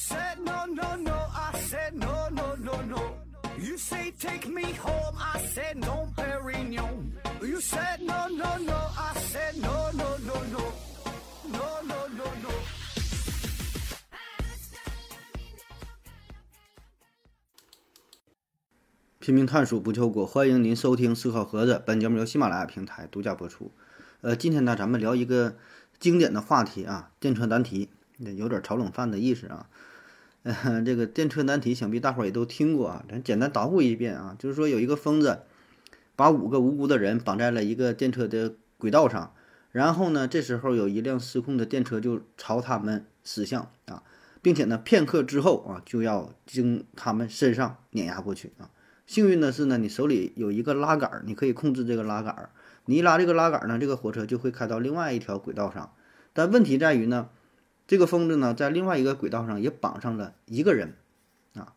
said no, no, no. I said no, no, no, no. You say take me home. I said no, Perignon. You said no, no, no. I said no, no, no, no. No, no, no, no. 拼命探索不求果，欢迎您收听思考盒子。本节目由喜马拉雅平台独家播出。呃，今天呢，咱们聊一个经典的话题啊，电车难题，有点炒冷饭的意思啊。呃，这个电车难题，想必大伙儿也都听过啊。咱简单捣鼓一遍啊，就是说有一个疯子把五个无辜的人绑在了一个电车的轨道上，然后呢，这时候有一辆失控的电车就朝他们驶向啊，并且呢，片刻之后啊，就要经他们身上碾压过去啊。幸运的是呢，你手里有一个拉杆儿，你可以控制这个拉杆儿。你一拉这个拉杆儿呢，这个火车就会开到另外一条轨道上。但问题在于呢，这个疯子呢，在另外一个轨道上也绑上了一个人，啊，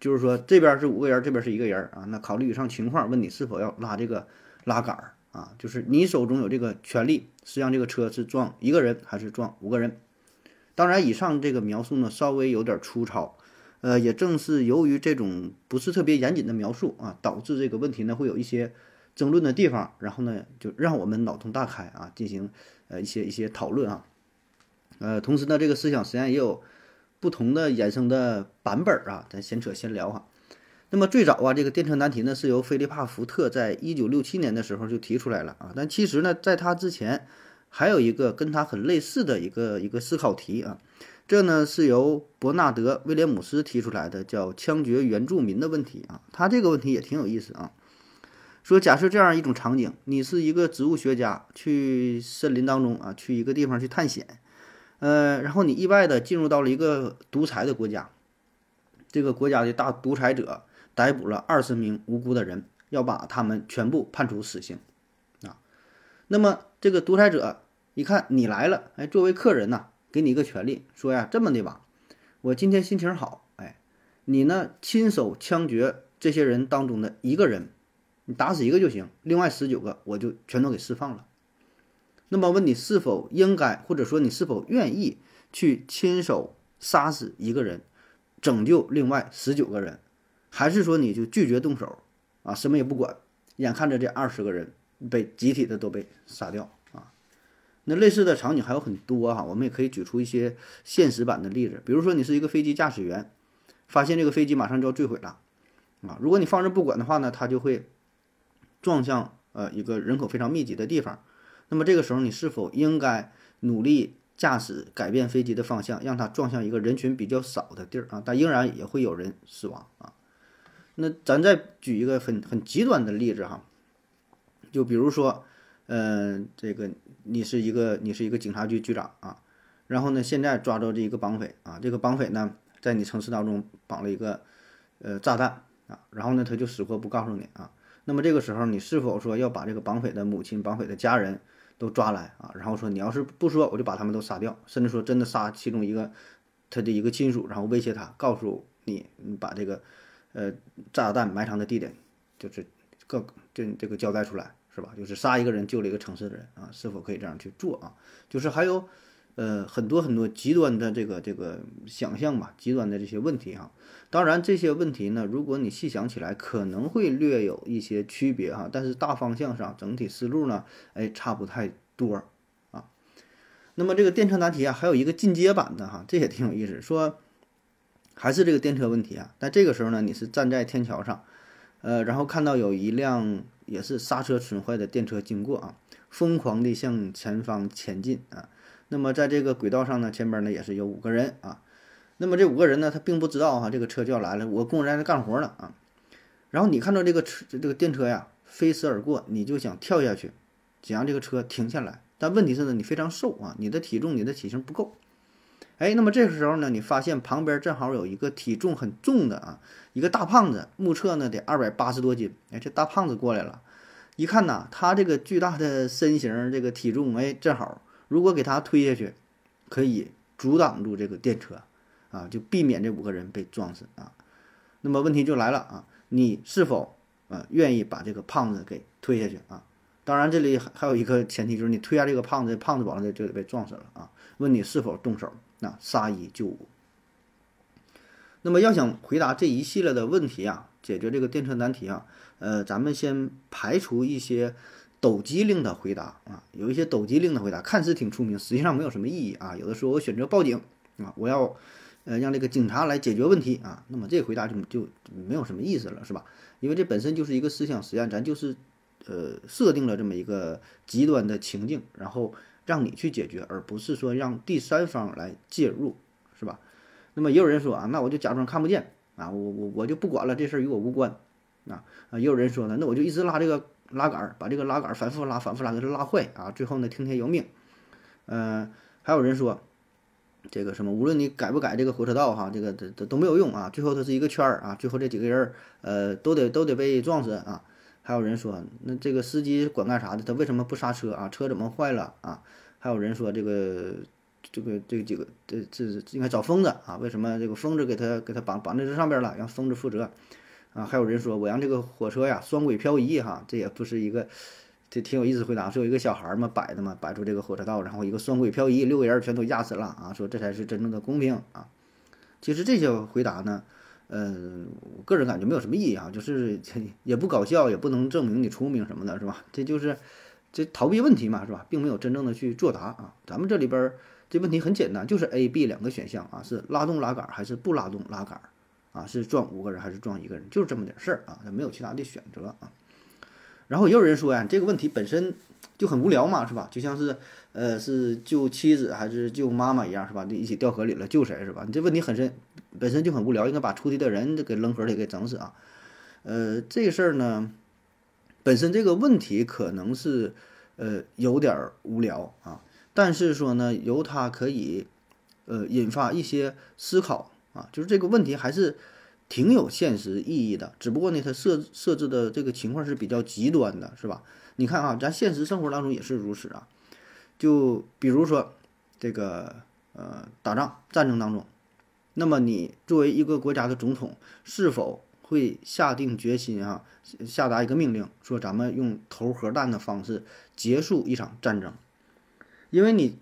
就是说这边是五个人，这边是一个人啊。那考虑以上情况，问你是否要拉这个拉杆儿啊？就是你手中有这个权利，是让这个车是撞一个人还是撞五个人？当然，以上这个描述呢，稍微有点粗糙。呃，也正是由于这种不是特别严谨的描述啊，导致这个问题呢会有一些争论的地方，然后呢就让我们脑洞大开啊，进行呃一些一些讨论啊。呃，同时呢，这个思想实际上也有不同的衍生的版本啊，咱闲扯闲聊哈。那么最早啊，这个电车难题呢是由菲利帕福特在一九六七年的时候就提出来了啊，但其实呢，在他之前还有一个跟他很类似的一个一个思考题啊。这呢是由伯纳德·威廉姆斯提出来的，叫枪决原住民的问题啊。他这个问题也挺有意思啊。说假设这样一种场景，你是一个植物学家，去森林当中啊，去一个地方去探险，呃，然后你意外的进入到了一个独裁的国家，这个国家的大独裁者逮捕了二十名无辜的人，要把他们全部判处死刑啊。那么这个独裁者一看你来了，哎，作为客人呐。给你一个权利，说呀，这么的吧，我今天心情好，哎，你呢亲手枪决这些人当中的一个人，你打死一个就行，另外十九个我就全都给释放了。那么问你是否应该，或者说你是否愿意去亲手杀死一个人，拯救另外十九个人，还是说你就拒绝动手啊，什么也不管，眼看着这二十个人被集体的都被杀掉啊？那类似的场景还有很多哈，我们也可以举出一些现实版的例子。比如说，你是一个飞机驾驶员，发现这个飞机马上就要坠毁了，啊，如果你放任不管的话呢，它就会撞向呃一个人口非常密集的地方。那么这个时候，你是否应该努力驾驶改变飞机的方向，让它撞向一个人群比较少的地儿啊？但仍然也会有人死亡啊。那咱再举一个很很极端的例子哈，就比如说。嗯，这个你是一个你是一个警察局局长啊，然后呢，现在抓着这一个绑匪啊，这个绑匪呢，在你城市当中绑了一个呃炸弹啊，然后呢，他就死活不告诉你啊。那么这个时候，你是否说要把这个绑匪的母亲、绑匪的家人都抓来啊？然后说你要是不说，我就把他们都杀掉，甚至说真的杀其中一个他的一个亲属，然后威胁他，告诉你你把这个呃炸弹埋藏的地点就是各就这个交代出来。是吧？就是杀一个人救了一个城市的人啊，是否可以这样去做啊？就是还有，呃，很多很多极端的这个这个想象吧，极端的这些问题哈。当然这些问题呢，如果你细想起来，可能会略有一些区别哈，但是大方向上整体思路呢，哎，差不太多啊。那么这个电车难题啊，还有一个进阶版的哈，这也挺有意思。说还是这个电车问题啊，但这个时候呢，你是站在天桥上，呃，然后看到有一辆。也是刹车损坏的电车经过啊，疯狂地向前方前进啊。那么在这个轨道上呢，前边呢也是有五个人啊。那么这五个人呢，他并不知道哈，这个车就要来了，我工人在那干活呢啊。然后你看到这个车，这个电车呀飞驰而过，你就想跳下去，想让这个车停下来。但问题是呢，你非常瘦啊，你的体重、你的体型不够。哎，那么这个时候呢，你发现旁边正好有一个体重很重的啊，一个大胖子，目测呢得二百八十多斤。哎，这大胖子过来了，一看呐，他这个巨大的身形，这个体重，哎，正好，如果给他推下去，可以阻挡住这个电车，啊，就避免这五个人被撞死啊。那么问题就来了啊，你是否啊愿意把这个胖子给推下去啊？当然，这里还还有一个前提，就是你推下这个胖子，胖子保证就得被撞死了啊。问你是否动手？那杀一救五，那么要想回答这一系列的问题啊，解决这个电车难题啊，呃，咱们先排除一些抖机灵的回答啊，有一些抖机灵的回答看似挺出名，实际上没有什么意义啊。有的时候我选择报警啊，我要呃让这个警察来解决问题啊，那么这回答就就没有什么意思了，是吧？因为这本身就是一个思想实验，咱就是呃设定了这么一个极端的情境，然后让你去解决，而不是说让第三方来介入，是吧？那么也有人说啊，那我就假装看不见啊，我我我就不管了，这事儿与我无关啊啊！也有人说呢，那我就一直拉这个拉杆儿，把这个拉杆儿反复拉、反复拉，给它拉坏啊，最后呢听天由命。嗯，还有人说，这个什么，无论你改不改这个火车道哈，这个这这都没有用啊，最后它是一个圈儿啊，最后这几个人儿呃都得都得被撞死啊。还有人说，那这个司机管干啥的？他为什么不刹车啊？车怎么坏了啊？还有人说这个。这个这几个这这应该找疯子啊？为什么这个疯子给他给他绑绑在这上边了？让疯子负责啊？还有人说我让这个火车呀双轨漂移哈，这也不是一个这挺有意思回答，是有一个小孩嘛摆的嘛，摆出这个火车道，然后一个双轨漂移，六个人全都压死了啊！说这才是真正的公平啊！其实这些回答呢，嗯，我个人感觉没有什么意义啊，就是 也不搞笑，也不能证明你聪明什么的，是吧？这就是这逃避问题嘛，是吧？并没有真正的去作答啊！咱们这里边。这问题很简单，就是 A、B 两个选项啊，是拉动拉杆还是不拉动拉杆啊？是撞五个人还是撞一个人？就是这么点事儿啊，没有其他的选择啊。然后也有人说呀，这个问题本身就很无聊嘛，是吧？就像是呃，是救妻子还是救妈妈一样，是吧？一起掉河里了，救谁是吧？你这问题很深，本身就很无聊，应该把出题的人给扔河里给整死啊。呃，这事儿呢，本身这个问题可能是呃有点无聊啊。但是说呢，由它可以，呃，引发一些思考啊，就是这个问题还是挺有现实意义的。只不过呢，它设设置的这个情况是比较极端的，是吧？你看啊，咱现实生活当中也是如此啊。就比如说这个呃，打仗战争当中，那么你作为一个国家的总统，是否会下定决心啊，下达一个命令，说咱们用投核弹的方式结束一场战争？因为你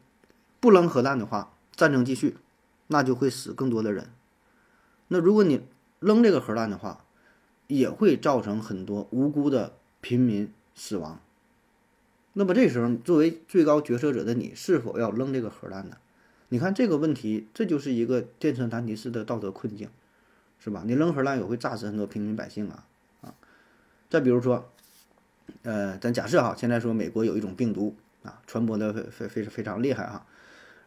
不扔核弹的话，战争继续，那就会死更多的人。那如果你扔这个核弹的话，也会造成很多无辜的平民死亡。那么这时候，作为最高决策者的你，是否要扔这个核弹呢？你看这个问题，这就是一个电车难题式的道德困境，是吧？你扔核弹也会炸死很多平民百姓啊啊！再比如说，呃，咱假设哈，现在说美国有一种病毒。啊，传播的非非非常厉害啊，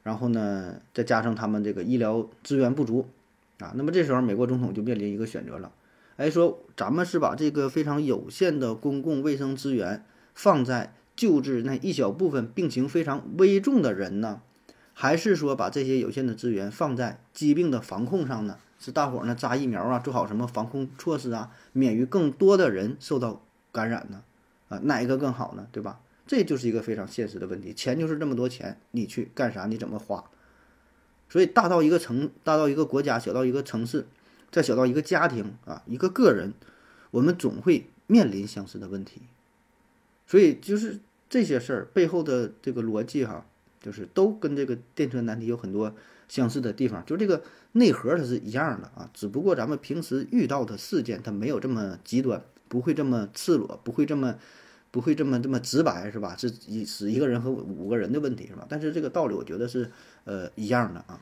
然后呢，再加上他们这个医疗资源不足啊，那么这时候美国总统就面临一个选择了，哎，说咱们是把这个非常有限的公共卫生资源放在救治那一小部分病情非常危重的人呢，还是说把这些有限的资源放在疾病的防控上呢？是大伙儿呢扎疫苗啊，做好什么防控措施啊，免于更多的人受到感染呢？啊，哪一个更好呢？对吧？这就是一个非常现实的问题，钱就是这么多钱，你去干啥？你怎么花？所以大到一个城，大到一个国家，小到一个城市，再小到一个家庭啊，一个个人，我们总会面临相似的问题。所以就是这些事儿背后的这个逻辑哈，就是都跟这个电车难题有很多相似的地方，就这个内核它是一样的啊，只不过咱们平时遇到的事件它没有这么极端，不会这么赤裸，不会这么。不会这么这么直白是吧？是一死一个人和五个人的问题是吧？但是这个道理我觉得是呃一样的啊。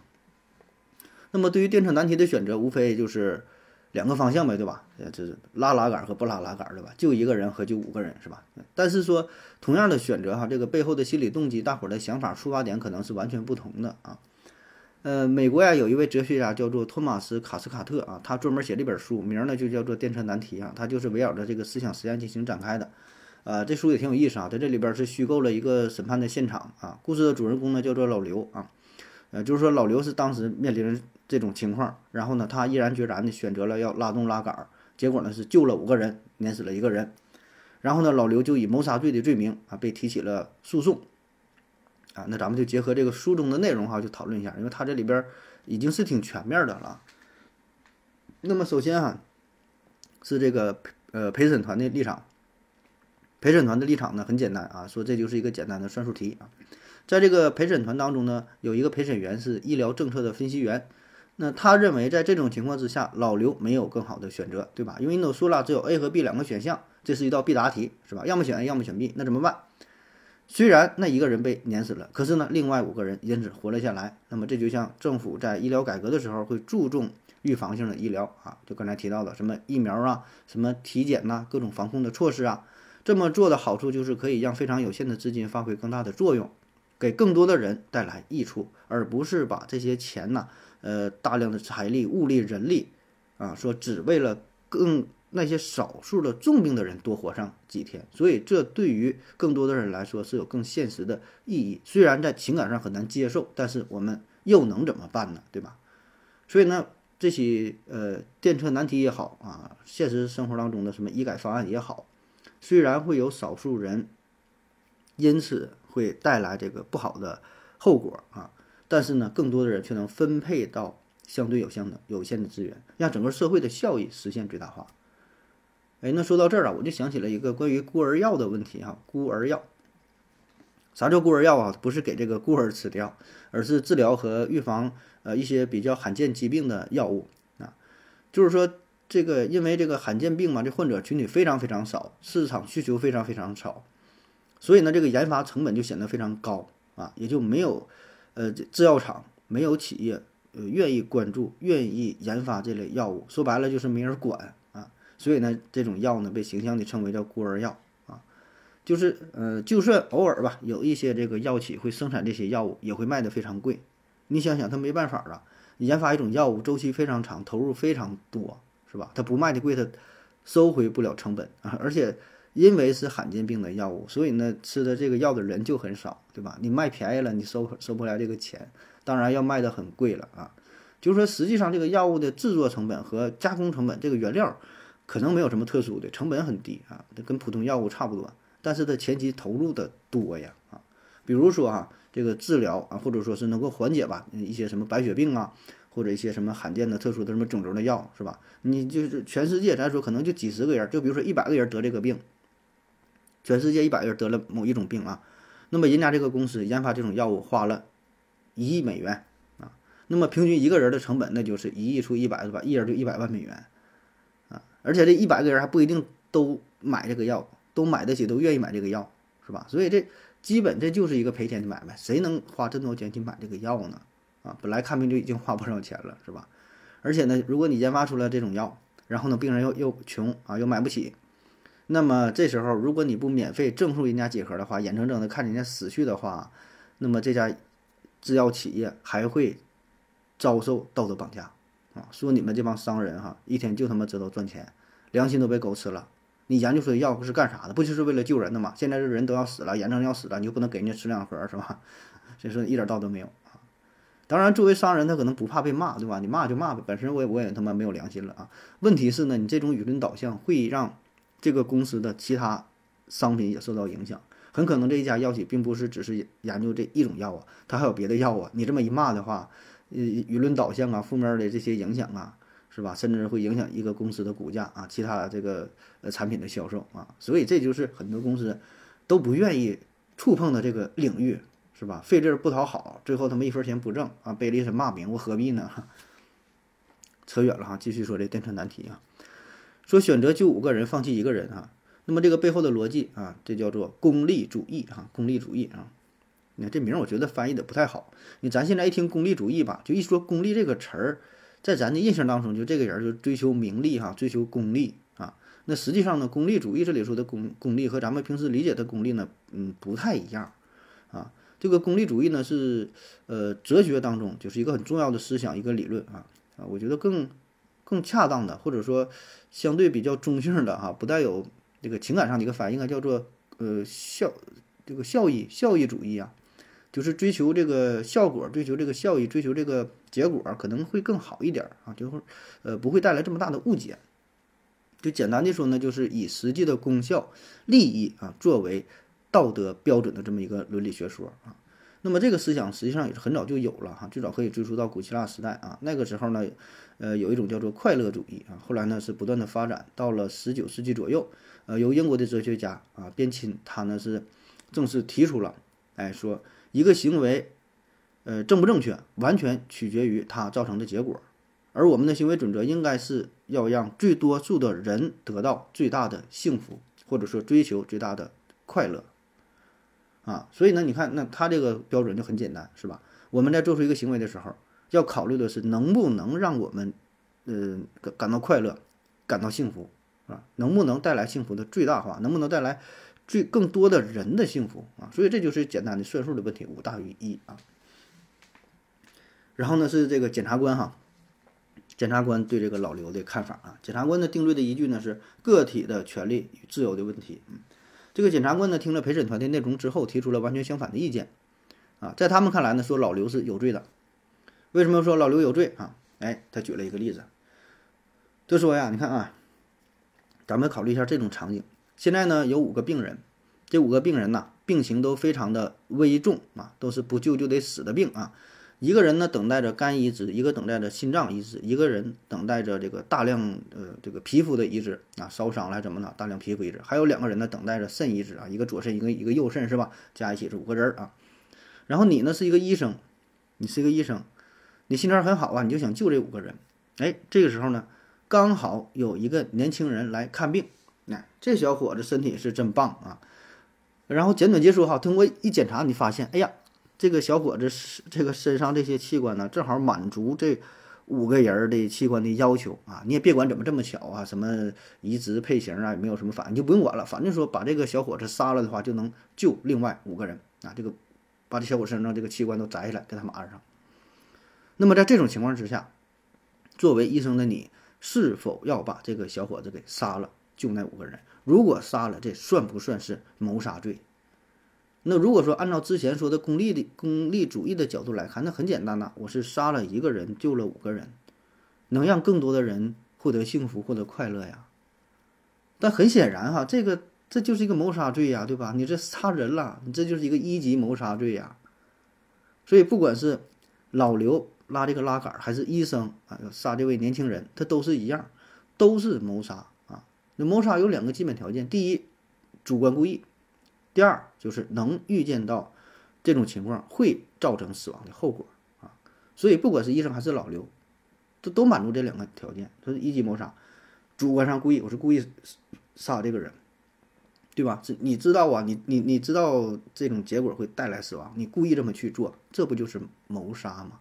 那么对于电车难题的选择，无非就是两个方向呗，对吧？呃，这是拉拉杆和不拉拉杆，对吧？就一个人和就五个人是吧？但是说同样的选择哈，这个背后的心理动机，大伙儿的想法出发点可能是完全不同的啊。呃，美国呀有一位哲学家叫做托马斯卡斯卡特啊，他专门写了一本书，名呢就叫做《电车难题》啊，他就是围绕着这个思想实验进行展开的。啊，这书也挺有意思啊，在这里边是虚构了一个审判的现场啊。故事的主人公呢叫做老刘啊，呃，就是说老刘是当时面临这种情况，然后呢，他毅然决然的选择了要拉动拉杆，结果呢是救了五个人，碾死了一个人，然后呢，老刘就以谋杀罪的罪名啊被提起了诉讼啊。那咱们就结合这个书中的内容哈，就讨论一下，因为他这里边已经是挺全面的了。那么首先哈，是这个呃陪审团的立场。陪审团的立场呢很简单啊，说这就是一个简单的算术题啊。在这个陪审团当中呢，有一个陪审员是医疗政策的分析员。那他认为在这种情况之下，老刘没有更好的选择，对吧？因为你都说了，只有 A 和 B 两个选项，这是一道必答题，是吧？要么选 A，要么选 B，那怎么办？虽然那一个人被碾死了，可是呢，另外五个人因此活了下来。那么这就像政府在医疗改革的时候会注重预防性的医疗啊，就刚才提到的什么疫苗啊、什么体检呐、各种防控的措施啊。这么做的好处就是可以让非常有限的资金发挥更大的作用，给更多的人带来益处，而不是把这些钱呢。呃，大量的财力、物力、人力，啊，说只为了更那些少数的重病的人多活上几天，所以这对于更多的人来说是有更现实的意义。虽然在情感上很难接受，但是我们又能怎么办呢？对吧？所以呢，这些呃电车难题也好啊，现实生活当中的什么医改方案也好，虽然会有少数人因此会带来这个不好的后果啊。但是呢，更多的人却能分配到相对有限的有限的资源，让整个社会的效益实现最大化。哎，那说到这儿啊，我就想起了一个关于孤儿药的问题哈。孤儿药，啥叫孤儿药啊？不是给这个孤儿吃掉，而是治疗和预防呃一些比较罕见疾病的药物啊。就是说，这个因为这个罕见病嘛，这患者群体非常非常少，市场需求非常非常少，所以呢，这个研发成本就显得非常高啊，也就没有。呃，制药厂没有企业呃愿意关注、愿意研发这类药物，说白了就是没人管啊。所以呢，这种药呢被形象地称为叫孤儿药啊。就是呃，就算偶尔吧，有一些这个药企会生产这些药物，也会卖得非常贵。你想想，他没办法啊，研发一种药物周期非常长，投入非常多，是吧？他不卖的贵，他收回不了成本啊，而且。因为是罕见病的药物，所以呢，吃的这个药的人就很少，对吧？你卖便宜了，你收收不来这个钱，当然要卖的很贵了啊。就是说，实际上这个药物的制作成本和加工成本，这个原料可能没有什么特殊的，成本很低啊，跟普通药物差不多。但是它前期投入的多呀啊，比如说啊，这个治疗啊，或者说是能够缓解吧一些什么白血病啊，或者一些什么罕见的、特殊的什么肿瘤的药，是吧？你就是全世界，咱说可能就几十个人，就比如说一百个人得这个病。全世界一百个人得了某一种病啊，那么人家这个公司研发这种药物花了一亿美元啊，那么平均一个人的成本那就是一亿除一百是吧？一人就一百万美元啊，而且这一百个人还不一定都买这个药，都买得起，都愿意买这个药是吧？所以这基本这就是一个赔钱的买卖，谁能花这么多钱去买这个药呢？啊，本来看病就已经花不少钱了是吧？而且呢，如果你研发出来这种药，然后呢，病人又又穷啊，又买不起。那么这时候，如果你不免费赠送人家几盒的话，眼睁睁的看人家死去的话，那么这家制药企业还会遭受道德绑架啊！说你们这帮商人哈，一天就他妈知道赚钱，良心都被狗吃了。你研究出的药是干啥的？不就是为了救人的吗？现在这人都要死了，眼睁睁要死了，你就不能给人家吃两盒是吧？所以说一点道德没有！当然，作为商人，他可能不怕被骂，对吧？你骂就骂呗，本身我也我也他妈没有良心了啊！问题是呢，你这种舆论导向会让。这个公司的其他商品也受到影响，很可能这一家药企并不是只是研究这一种药啊，它还有别的药啊。你这么一骂的话，呃，舆论导向啊，负面的这些影响啊，是吧？甚至会影响一个公司的股价啊，其他这个呃产品的销售啊。所以这就是很多公司都不愿意触碰的这个领域，是吧？费劲不讨好，最后他们一分钱不挣啊，背了一身骂名，我何必呢？扯远了哈，继续说这电车难题啊。说选择救五个人，放弃一个人啊，那么这个背后的逻辑啊，这叫做功利主义啊，功利主义啊。你看这名儿，我觉得翻译的不太好。你咱现在一听功利主义吧，就一说功利这个词儿，在咱的印象当中，就这个人就追求名利哈，追求功利啊。那实际上呢，功利主义这里说的功功利和咱们平时理解的功利呢，嗯，不太一样。这个功利主义呢，是呃哲学当中就是一个很重要的思想一个理论啊啊，我觉得更。更恰当的，或者说相对比较中性的哈，不带有这个情感上的一个反应，应该叫做呃效这个效益效益主义啊，就是追求这个效果，追求这个效益，追求这个结果可能会更好一点啊，就会呃不会带来这么大的误解。就简单的说呢，就是以实际的功效、利益啊作为道德标准的这么一个伦理学说啊。那么这个思想实际上也是很早就有了哈，最早可以追溯到古希腊时代啊。那个时候呢，呃，有一种叫做快乐主义啊。后来呢是不断的发展，到了十九世纪左右，呃，由英国的哲学家啊边沁他呢是正式提出了，哎，说一个行为，呃，正不正确，完全取决于它造成的结果而我们的行为准则应该是要让最多数的人得到最大的幸福，或者说追求最大的快乐。啊，所以呢，你看，那他这个标准就很简单，是吧？我们在做出一个行为的时候，要考虑的是能不能让我们，呃，感感到快乐，感到幸福，啊，能不能带来幸福的最大化，能不能带来最更多的人的幸福啊？所以这就是简单的算术的问题，五大于一啊。然后呢，是这个检察官哈，检察官对这个老刘的看法啊，检察官的定罪的依据呢是个体的权利与自由的问题，嗯。这个检察官呢，听了陪审团的内容之后，提出了完全相反的意见，啊，在他们看来呢，说老刘是有罪的。为什么说老刘有罪啊？哎，他举了一个例子，就说呀，你看啊，咱们考虑一下这种场景，现在呢有五个病人，这五个病人呢病情都非常的危重啊，都是不救就得死的病啊。一个人呢等待着肝移植，一个等待着心脏移植，一个人等待着这个大量呃这个皮肤的移植啊，烧伤了怎么的，大量皮肤移植，还有两个人呢等待着肾移植啊，一个左肾，一个一个右肾是吧？加一起是五个人啊。然后你呢是一个医生，你是一个医生，你心肠很好啊，你就想救这五个人。哎，这个时候呢，刚好有一个年轻人来看病，哎，这小伙子身体是真棒啊。然后简短结束哈，通过一检查，你发现，哎呀。这个小伙子是这个身上这些器官呢，正好满足这五个人的器官的要求啊！你也别管怎么这么巧啊，什么移植配型啊，也没有什么反应，就不用管了。反正说把这个小伙子杀了的话，就能救另外五个人啊！这个把这小伙身上这个器官都摘下来，给他们安上。那么在这种情况之下，作为医生的你，是否要把这个小伙子给杀了，救那五个人？如果杀了，这算不算是谋杀罪？那如果说按照之前说的功利的功利主义的角度来看，那很简单呐，我是杀了一个人，救了五个人，能让更多的人获得幸福、获得快乐呀。但很显然哈，这个这就是一个谋杀罪呀，对吧？你这杀人了，你这就是一个一级谋杀罪呀。所以不管是老刘拉这个拉杆，还是医生啊杀这位年轻人，他都是一样，都是谋杀啊。那谋杀有两个基本条件：第一，主观故意。第二就是能预见到这种情况会造成死亡的后果啊，所以不管是医生还是老刘，都都满足这两个条件，这是一级谋杀，主观上故意，我是故意杀这个人，对吧？这你知道啊，你你你知道这种结果会带来死亡，你故意这么去做，这不就是谋杀吗？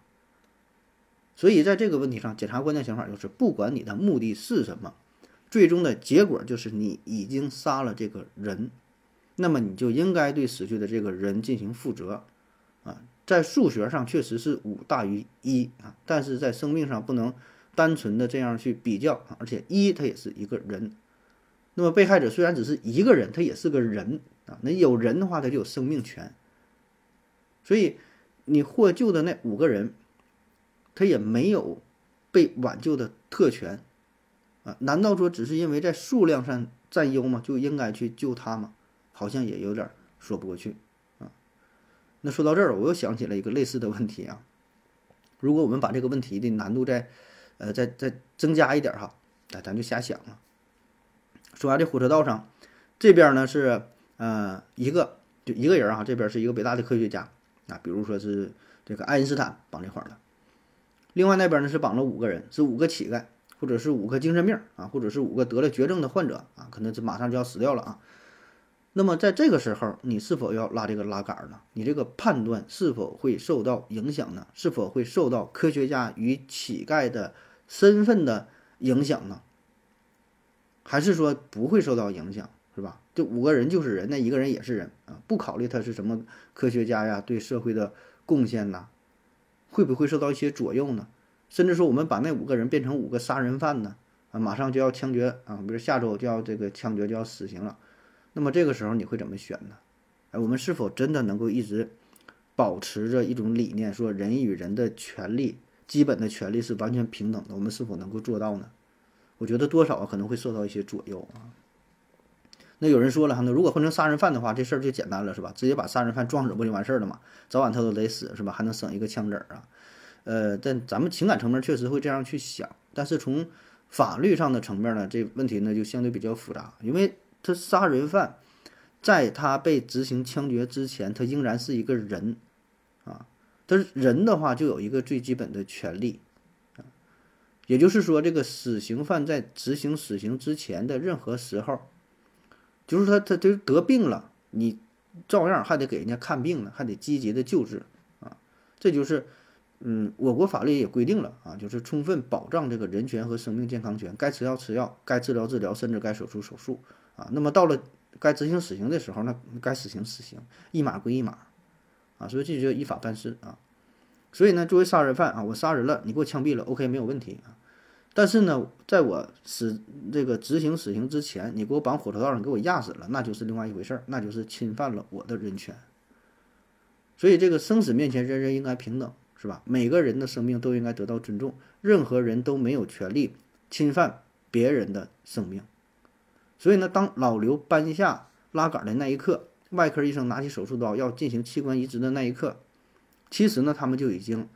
所以在这个问题上，检察官的想法就是，不管你的目的是什么，最终的结果就是你已经杀了这个人。那么你就应该对死去的这个人进行负责，啊，在数学上确实是五大于一啊，但是在生命上不能单纯的这样去比较啊，而且一他也是一个人，那么被害者虽然只是一个人，他也是个人啊，那有人的话他就有生命权，所以你获救的那五个人，他也没有被挽救的特权，啊，难道说只是因为在数量上占优吗？就应该去救他吗？好像也有点说不过去啊。那说到这儿，我又想起了一个类似的问题啊。如果我们把这个问题的难度再，呃，再再增加一点哈，那咱就瞎想了。说完，这火车道上，这边呢是呃一个就一个人啊，这边是一个北大的科学家啊，比如说是这个爱因斯坦绑这块儿的。另外那边呢是绑了五个人，是五个乞丐，或者是五个精神病啊，或者是五个得了绝症的患者啊，可能是马上就要死掉了啊。那么在这个时候，你是否要拉这个拉杆呢？你这个判断是否会受到影响呢？是否会受到科学家与乞丐的身份的影响呢？还是说不会受到影响，是吧？这五个人就是人，那一个人也是人啊！不考虑他是什么科学家呀，对社会的贡献呐，会不会受到一些左右呢？甚至说我们把那五个人变成五个杀人犯呢？啊，马上就要枪决啊，比如下周就要这个枪决就要死刑了。那么这个时候你会怎么选呢？哎，我们是否真的能够一直保持着一种理念，说人与人的权利、基本的权利是完全平等的？我们是否能够做到呢？我觉得多少可能会受到一些左右啊。那有人说了哈，那如果换成杀人犯的话，这事儿就简单了，是吧？直接把杀人犯撞死不就完事儿了吗？早晚他都得死，是吧？还能省一个枪子儿啊。呃，但咱们情感层面确实会这样去想，但是从法律上的层面呢，这问题呢就相对比较复杂，因为。他杀人犯，在他被执行枪决之前，他仍然是一个人，啊，他人的话就有一个最基本的权利，啊，也就是说，这个死刑犯在执行死刑之前的任何时候，就是他他就得病了，你照样还得给人家看病呢，还得积极的救治啊。这就是，嗯，我国法律也规定了啊，就是充分保障这个人权和生命健康权，该吃药吃药，该治疗治疗，甚至该手术手术啊。那么到了该执行死刑的时候，那该死刑死刑，一码归一码啊。所以这就叫依法办事啊。所以呢，作为杀人犯啊，我杀人了，你给我枪毙了，OK，没有问题啊。但是呢，在我死这个执行死刑之前，你给我绑火车道上给我压死了，那就是另外一回事儿，那就是侵犯了我的人权。所以这个生死面前人人应该平等，是吧？每个人的生命都应该得到尊重，任何人都没有权利侵犯别人的生命。所以呢，当老刘搬下拉杆的那一刻，外科医生拿起手术刀要进行器官移植的那一刻。其实呢，他们就已经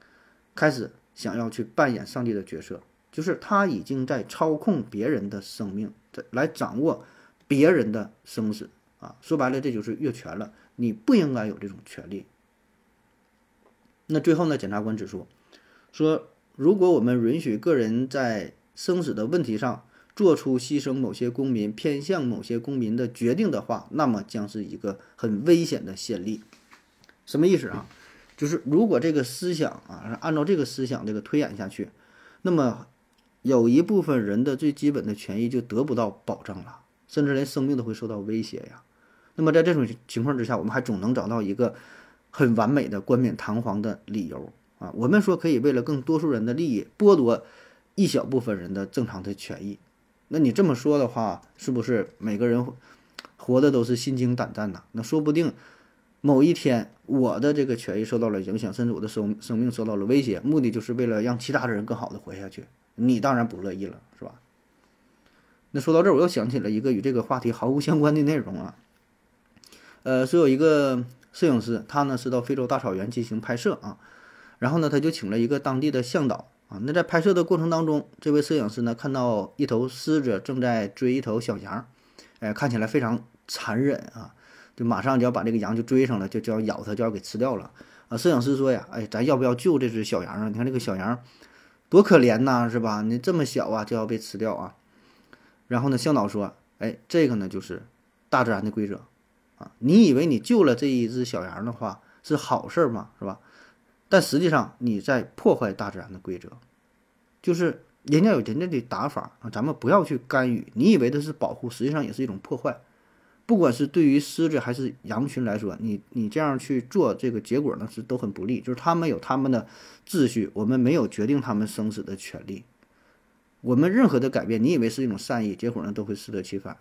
开始想要去扮演上帝的角色，就是他已经在操控别人的生命，在来掌握别人的生死啊。说白了，这就是越权了。你不应该有这种权利。那最后呢，检察官指出，说如果我们允许个人在生死的问题上做出牺牲某些公民、偏向某些公民的决定的话，那么将是一个很危险的先例。什么意思啊？就是如果这个思想啊，按照这个思想这个推演下去，那么有一部分人的最基本的权益就得不到保障了，甚至连生命都会受到威胁呀。那么在这种情况之下，我们还总能找到一个很完美的冠冕堂皇的理由啊。我们说可以为了更多数人的利益剥夺一小部分人的正常的权益，那你这么说的话，是不是每个人活的都是心惊胆战呐？那说不定。某一天，我的这个权益受到了影响，甚至我的生生命受到了威胁，目的就是为了让其他的人更好的活下去。你当然不乐意了，是吧？那说到这儿，我又想起了一个与这个话题毫无相关的内容啊。呃，说有一个摄影师，他呢是到非洲大草原进行拍摄啊，然后呢他就请了一个当地的向导啊。那在拍摄的过程当中，这位摄影师呢看到一头狮子正在追一头小羊，哎，看起来非常残忍啊。就马上就要把这个羊就追上了，就就要咬它，就要给吃掉了啊！摄影师说呀：“哎，咱要不要救这只小羊啊？你看这个小羊多可怜呐，是吧？你这么小啊，就要被吃掉啊！”然后呢，向导说：“哎，这个呢就是大自然的规则啊！你以为你救了这一只小羊的话是好事吗？是吧？但实际上你在破坏大自然的规则，就是人家有人家的打法啊，咱们不要去干预。你以为的是保护，实际上也是一种破坏。”不管是对于狮子还是羊群来说，你你这样去做，这个结果呢是都很不利。就是他们有他们的秩序，我们没有决定他们生死的权利。我们任何的改变，你以为是一种善意，结果呢都会适得其反。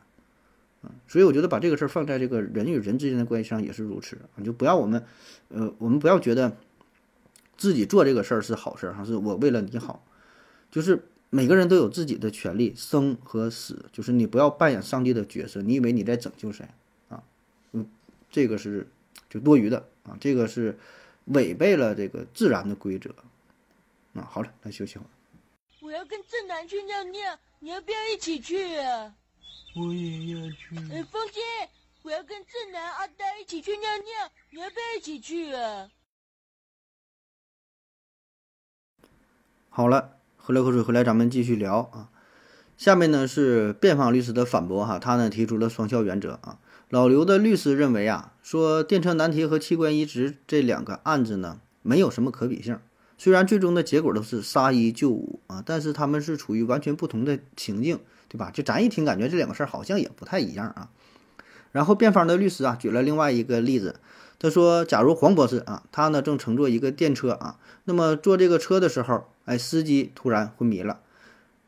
嗯，所以我觉得把这个事儿放在这个人与人之间的关系上也是如此。你就不要我们，呃，我们不要觉得自己做这个事儿是好事儿，还是我为了你好，就是。每个人都有自己的权利，生和死，就是你不要扮演上帝的角色，你以为你在拯救谁啊？嗯，这个是就多余的啊，这个是违背了这个自然的规则啊。好了，来休息会儿。我要跟正南去尿尿，你要不要一起去啊？我也要去。哎，风姐，我要跟正南、阿呆一起去尿尿，你要不要一起去啊？好了。喝了口水回来，咱们继续聊啊。下面呢是辩方律师的反驳哈，他呢提出了双效原则啊。老刘的律师认为啊，说电车难题和器官移植这两个案子呢没有什么可比性，虽然最终的结果都是杀一救五啊，但是他们是处于完全不同的情境，对吧？就咱一听感觉这两个事儿好像也不太一样啊。然后辩方的律师啊举了另外一个例子，他说，假如黄博士啊，他呢正乘坐一个电车啊，那么坐这个车的时候。哎，司机突然昏迷了，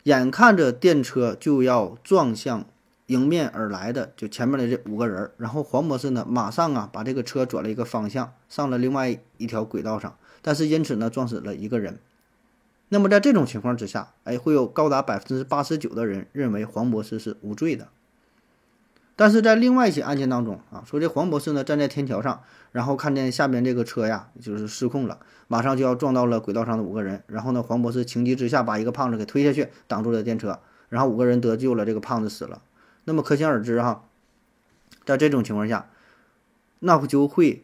眼看着电车就要撞向迎面而来的就前面的这五个人，然后黄博士呢，马上啊把这个车转了一个方向，上了另外一条轨道上，但是因此呢撞死了一个人。那么在这种情况之下，哎，会有高达百分之八十九的人认为黄博士是无罪的。但是在另外一起案件当中啊，说这黄博士呢站在天桥上，然后看见下边这个车呀就是失控了，马上就要撞到了轨道上的五个人，然后呢黄博士情急之下把一个胖子给推下去挡住了电车，然后五个人得救了，这个胖子死了。那么可想而知哈，在这种情况下，那不就会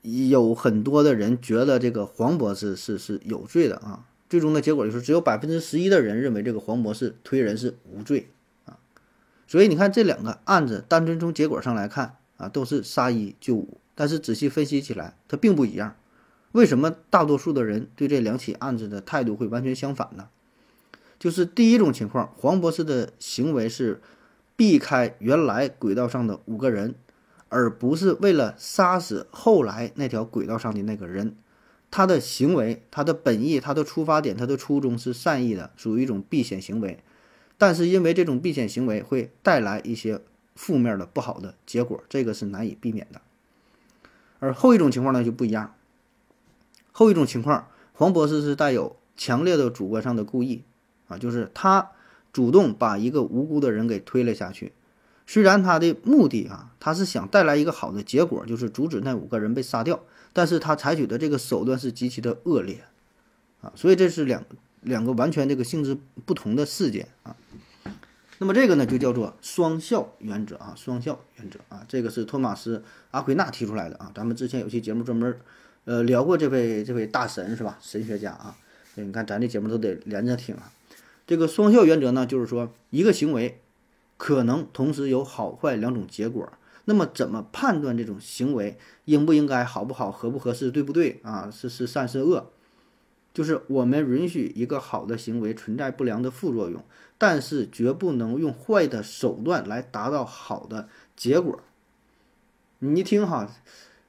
有很多的人觉得这个黄博士是是有罪的啊？最终的结果就是只有百分之十一的人认为这个黄博士推人是无罪。所以你看这两个案子，单纯从结果上来看啊，都是杀一救五，但是仔细分析起来，它并不一样。为什么大多数的人对这两起案子的态度会完全相反呢？就是第一种情况，黄博士的行为是避开原来轨道上的五个人，而不是为了杀死后来那条轨道上的那个人。他的行为、他的本意、他的出发点、他的初衷是善意的，属于一种避险行为。但是因为这种避险行为会带来一些负面的不好的结果，这个是难以避免的。而后一种情况呢就不一样。后一种情况，黄博士是带有强烈的主观上的故意。啊，就是他主动把一个无辜的人给推了下去，虽然他的目的啊，他是想带来一个好的结果，就是阻止那五个人被杀掉，但是他采取的这个手段是极其的恶劣，啊，所以这是两两个完全这个性质不同的事件啊。那么这个呢，就叫做双效原则啊，双效原则啊，这个是托马斯阿奎那提出来的啊。咱们之前有期节目专门呃聊过这位这位大神是吧？神学家啊，你看咱这节目都得连着听啊。这个双效原则呢，就是说一个行为可能同时有好坏两种结果。那么怎么判断这种行为应不应该、好不好、合不合适、对不对啊？是是善是恶？就是我们允许一个好的行为存在不良的副作用，但是绝不能用坏的手段来达到好的结果。你一听哈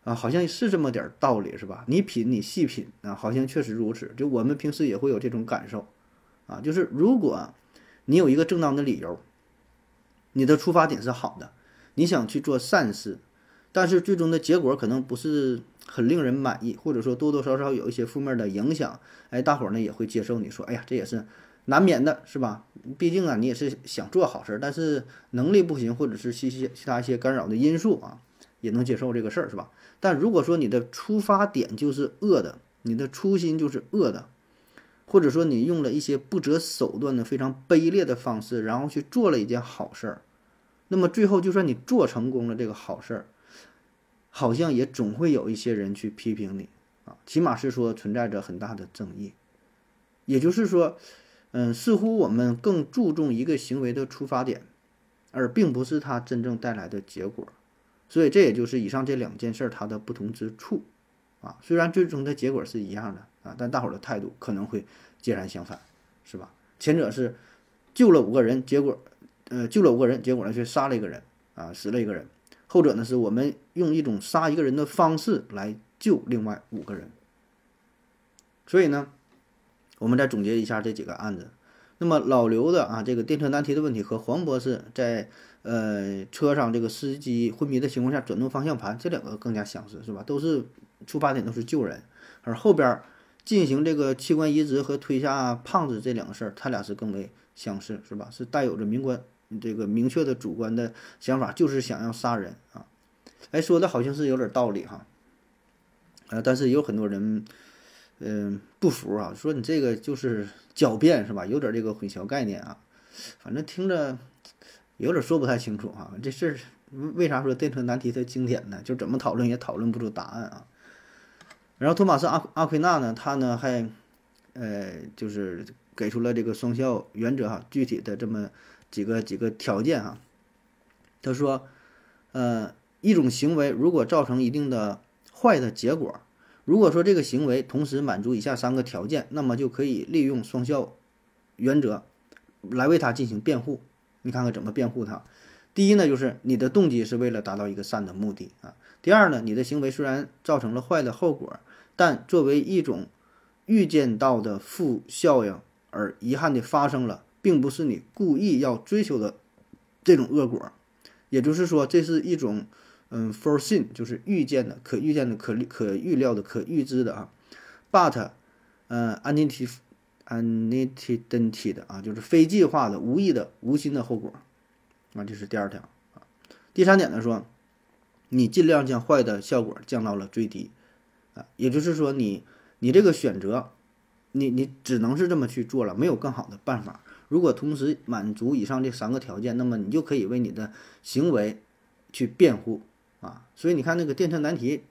啊，好像是这么点道理是吧？你品，你细品啊，好像确实如此。就我们平时也会有这种感受。啊，就是如果你有一个正当的理由，你的出发点是好的，你想去做善事，但是最终的结果可能不是很令人满意，或者说多多少少有一些负面的影响，哎，大伙儿呢也会接受你说，哎呀，这也是难免的，是吧？毕竟啊，你也是想做好事儿，但是能力不行，或者是其些其他一些干扰的因素啊，也能接受这个事儿，是吧？但如果说你的出发点就是恶的，你的初心就是恶的。或者说你用了一些不择手段的非常卑劣的方式，然后去做了一件好事儿，那么最后就算你做成功了这个好事儿，好像也总会有一些人去批评你啊，起码是说存在着很大的争议。也就是说，嗯，似乎我们更注重一个行为的出发点，而并不是它真正带来的结果。所以这也就是以上这两件事它的不同之处啊，虽然最终的结果是一样的。啊，但大伙儿的态度可能会截然相反，是吧？前者是救了五个人，结果，呃，救了五个人，结果呢却杀了一个人，啊，死了一个人。后者呢是我们用一种杀一个人的方式来救另外五个人。所以呢，我们再总结一下这几个案子。那么老刘的啊这个电车难题的问题和黄博士在呃车上这个司机昏迷的情况下转动方向盘这两个更加相似，是吧？都是出发点都是救人，而后边。进行这个器官移植和推下胖子这两个事儿，他俩是更为相似，是吧？是带有着明观这个明确的主观的想法，就是想要杀人啊！哎，说的好像是有点道理哈，呃，但是有很多人嗯不服啊，说你这个就是狡辩是吧？有点这个混淆概念啊，反正听着有点说不太清楚啊。这事儿为啥说电车难题它经典呢？就怎么讨论也讨论不出答案啊。然后托马斯阿阿奎纳呢，他呢还，呃，就是给出了这个双效原则哈，具体的这么几个几个条件哈。他说，呃，一种行为如果造成一定的坏的结果，如果说这个行为同时满足以下三个条件，那么就可以利用双效原则来为他进行辩护。你看看怎么辩护他？第一呢，就是你的动机是为了达到一个善的目的啊。第二呢，你的行为虽然造成了坏的后果。但作为一种预见到的负效应而遗憾的发生了，并不是你故意要追求的这种恶果，也就是说，这是一种嗯 foreseen，就是预见的、可预见的、可可预料的、可预知的啊。But，嗯，unintended 的啊，就是非计划的、无意的、无心的后果啊，这是第二条啊。第三点呢，说你尽量将坏的效果降到了最低。啊，也就是说，你你这个选择，你你只能是这么去做了，没有更好的办法。如果同时满足以上这三个条件，那么你就可以为你的行为去辩护啊。所以你看那个电车难题，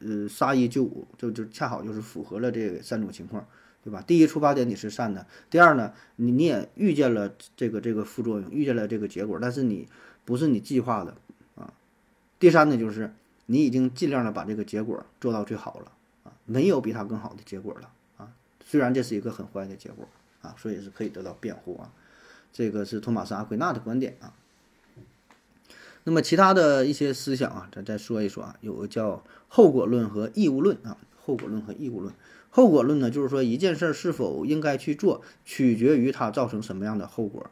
呃，杀一救五，就就恰好就是符合了这三种情况，对吧？第一，出发点你是善的；第二呢，你你也预见了这个这个副作用，预见了这个结果，但是你不是你计划的啊。第三呢，就是你已经尽量的把这个结果做到最好了啊，没有比它更好的结果了啊。虽然这是一个很坏的结果啊，所以是可以得到辩护啊。这个是托马斯阿奎那的观点啊。那么其他的一些思想啊，咱再说一说啊，有个叫后果论和义务论啊。后果论和义务论。后果论呢，就是说一件事儿是否应该去做，取决于它造成什么样的后果。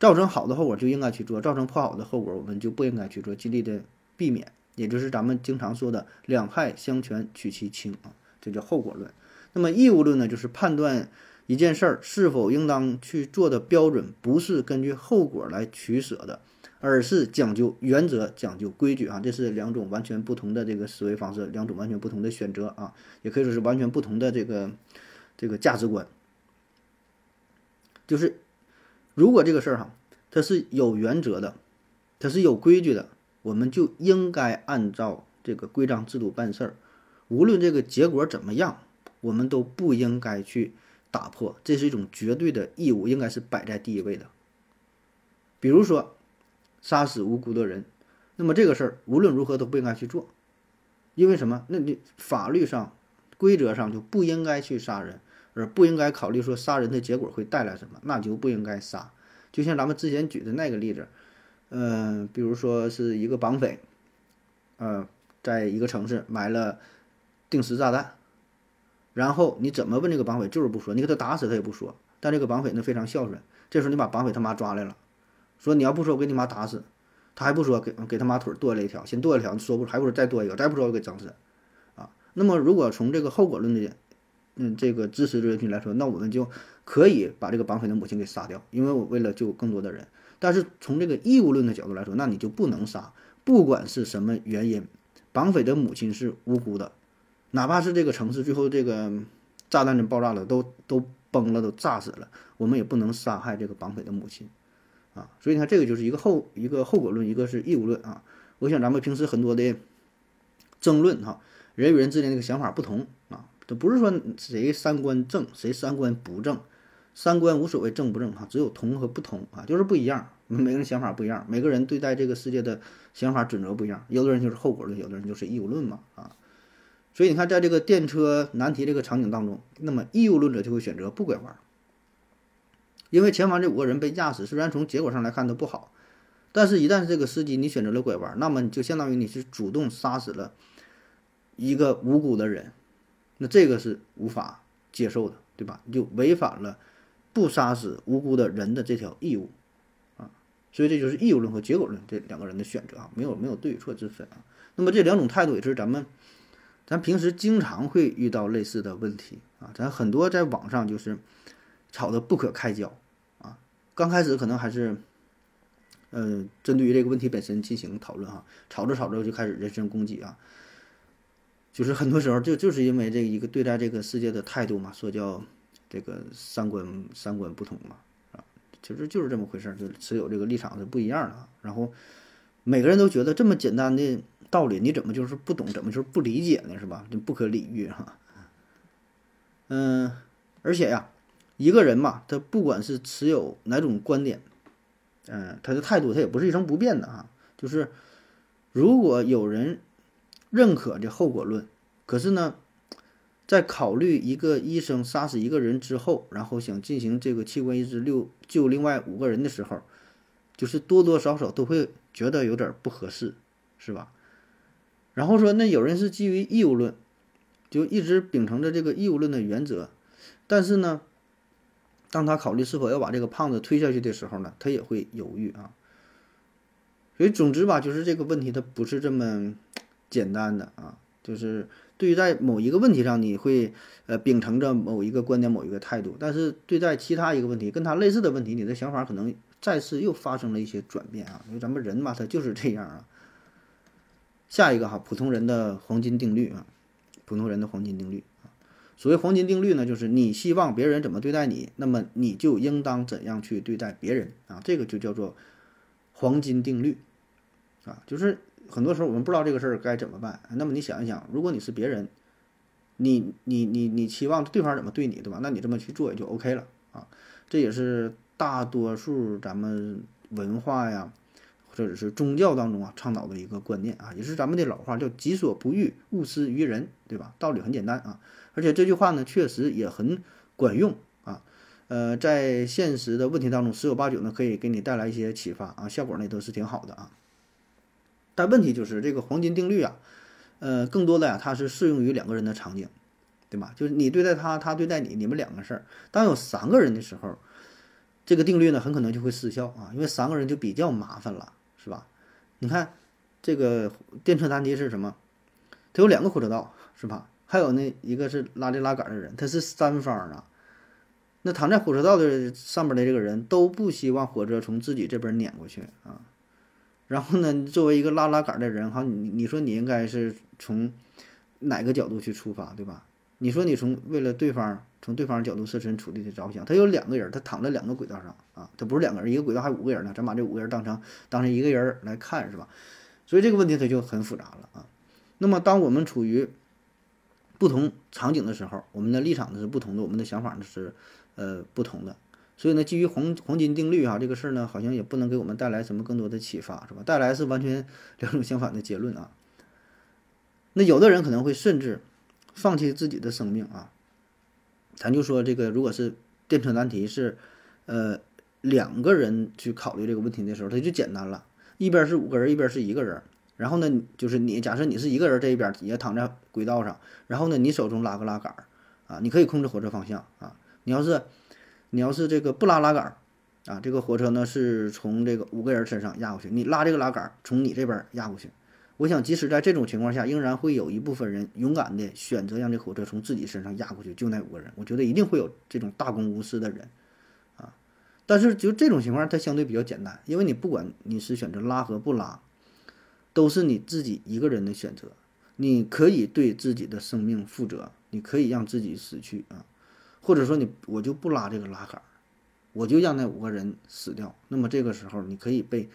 造成好的后果就应该去做，造成不好的后果我们就不应该去做，尽力的避免。也就是咱们经常说的两害相权取其轻啊，这叫后果论。那么义务论呢，就是判断一件事儿是否应当去做的标准，不是根据后果来取舍的。而是讲究原则，讲究规矩啊，这是两种完全不同的这个思维方式，两种完全不同的选择啊，也可以说是完全不同的这个这个价值观。就是如果这个事儿哈，它是有原则的，它是有规矩的，我们就应该按照这个规章制度办事儿，无论这个结果怎么样，我们都不应该去打破，这是一种绝对的义务，应该是摆在第一位的。比如说。杀死无辜的人，那么这个事儿无论如何都不应该去做，因为什么？那你法律上、规则上就不应该去杀人，而不应该考虑说杀人的结果会带来什么，那就不应该杀。就像咱们之前举的那个例子，嗯，比如说是一个绑匪，呃，在一个城市埋了定时炸弹，然后你怎么问这个绑匪就是不说，你给他打死他也不说，但这个绑匪呢非常孝顺，这时候你把绑匪他妈抓来了。说你要不说，我给你妈打死。他还不说，给给他妈腿剁了一条，先剁一条，说不还不如再剁一个，再不说我给整死。啊，那么如果从这个后果论的，嗯，这个支持人群来说，那我们就可以把这个绑匪的母亲给杀掉，因为我为了救更多的人。但是从这个义务论的角度来说，那你就不能杀，不管是什么原因，绑匪的母亲是无辜的，哪怕是这个城市最后这个炸弹真爆炸了，都都崩了，都炸死了，我们也不能杀害这个绑匪的母亲。啊，所以你看，这个就是一个后一个后果论，一个是义务论啊。我想咱们平时很多的争论哈，人与人之间这个想法不同啊，这不是说谁三观正，谁三观不正，三观无所谓正不正哈，只有同和不同啊，就是不一样，每个人想法不一样，每个人对待这个世界的想法准则不一样，有的人就是后果论，有的人就是义务论嘛啊。所以你看，在这个电车难题这个场景当中，那么义务论者就会选择不拐弯。因为前方这五个人被压死，虽然从结果上来看都不好，但是，一旦这个司机你选择了拐弯，那么你就相当于你是主动杀死了一个无辜的人，那这个是无法接受的，对吧？你就违反了不杀死无辜的人的这条义务啊，所以这就是义务论和结果论这两个人的选择啊，没有没有对与错之分啊。那么这两种态度也是咱们咱平时经常会遇到类似的问题啊，咱很多在网上就是。吵得不可开交，啊，刚开始可能还是，呃，针对于这个问题本身进行讨论哈，吵着吵着就开始人身攻击啊，就是很多时候就就是因为这一个对待这个世界的态度嘛，说叫这个三观三观不同嘛，啊，其实就是这么回事儿，就持有这个立场是不一样的，然后每个人都觉得这么简单的道理，你怎么就是不懂，怎么就是不理解呢？是吧？就不可理喻哈，嗯，而且呀。一个人嘛，他不管是持有哪种观点，嗯，他的态度他也不是一成不变的啊。就是如果有人认可这后果论，可是呢，在考虑一个医生杀死一个人之后，然后想进行这个器官移植六救另外五个人的时候，就是多多少少都会觉得有点不合适，是吧？然后说那有人是基于义务论，就一直秉承着这个义务论的原则，但是呢。当他考虑是否要把这个胖子推下去的时候呢，他也会犹豫啊。所以总之吧，就是这个问题它不是这么简单的啊。就是对于在某一个问题上，你会呃秉承着某一个观点、某一个态度，但是对待其他一个问题，跟他类似的问题，你的想法可能再次又发生了一些转变啊。因为咱们人嘛，他就是这样啊。下一个哈，普通人的黄金定律啊，普通人的黄金定律啊。所谓黄金定律呢，就是你希望别人怎么对待你，那么你就应当怎样去对待别人啊，这个就叫做黄金定律啊。就是很多时候我们不知道这个事儿该怎么办，那么你想一想，如果你是别人，你你你你期望对方怎么对你，对吧？那你这么去做也就 OK 了啊。这也是大多数咱们文化呀，或者是宗教当中啊倡导的一个观念啊，也是咱们的老话叫“己所不欲，勿施于人”，对吧？道理很简单啊，而且这句话呢，确实也很管用啊。呃，在现实的问题当中，十有八九呢可以给你带来一些启发啊，效果呢都是挺好的啊。但问题就是这个黄金定律啊，呃，更多的呀，它是适用于两个人的场景，对吧？就是你对待他，他对待你，你们两个事儿。当有三个人的时候，这个定律呢，很可能就会失效啊，因为三个人就比较麻烦了，是吧？你看这个电车难题是什么？它有两个火车道，是吧？还有呢，一个是拉这拉杆的人，他是三方啊。那躺在火车道的上边的这个人都不希望火车从自己这边碾过去啊。然后呢，作为一个拉拉杆的人，哈，你你说你应该是从哪个角度去出发，对吧？你说你从为了对方，从对方角度设身处地的着想，他有两个人，他躺在两个轨道上啊，他不是两个人，一个轨道还五个人呢，咱把这五个人当成当成一个人来看，是吧？所以这个问题它就很复杂了啊。那么当我们处于不同场景的时候，我们的立场呢是不同的，我们的想法呢是呃不同的。所以呢，基于黄黄金定律哈，这个事儿呢，好像也不能给我们带来什么更多的启发，是吧？带来是完全两种相反的结论啊。那有的人可能会甚至放弃自己的生命啊。咱就说这个，如果是电车难题是，呃，两个人去考虑这个问题的时候，它就简单了，一边是五个人，一边是一个人。然后呢，就是你假设你是一个人这一边也躺在轨道上，然后呢，你手中拉个拉杆儿啊，你可以控制火车方向啊。你要是你要是这个不拉拉杆儿，啊，这个火车呢是从这个五个人身上压过去，你拉这个拉杆儿从你这边压过去。我想，即使在这种情况下，仍然会有一部分人勇敢的选择让这火车从自己身上压过去，就那五个人。我觉得一定会有这种大公无私的人，啊，但是就这种情况，它相对比较简单，因为你不管你是选择拉和不拉，都是你自己一个人的选择，你可以对自己的生命负责，你可以让自己死去啊。或者说你我就不拉这个拉杆，我就让那五个人死掉。那么这个时候你可以被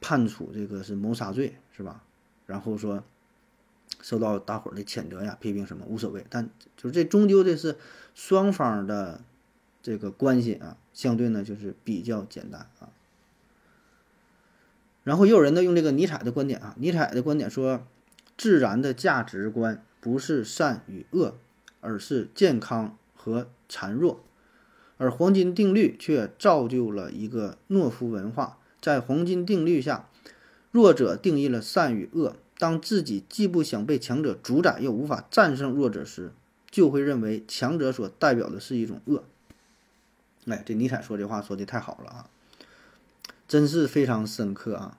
判处这个是谋杀罪，是吧？然后说受到大伙儿的谴责呀、批评什么无所谓。但就是这终究的是双方的这个关系啊，相对呢就是比较简单啊。然后也有人呢用这个尼采的观点啊，尼采的观点说，自然的价值观不是善与恶，而是健康。和孱弱，而黄金定律却造就了一个懦夫文化。在黄金定律下，弱者定义了善与恶。当自己既不想被强者主宰，又无法战胜弱者时，就会认为强者所代表的是一种恶。哎，这尼采说这话说的太好了啊，真是非常深刻啊！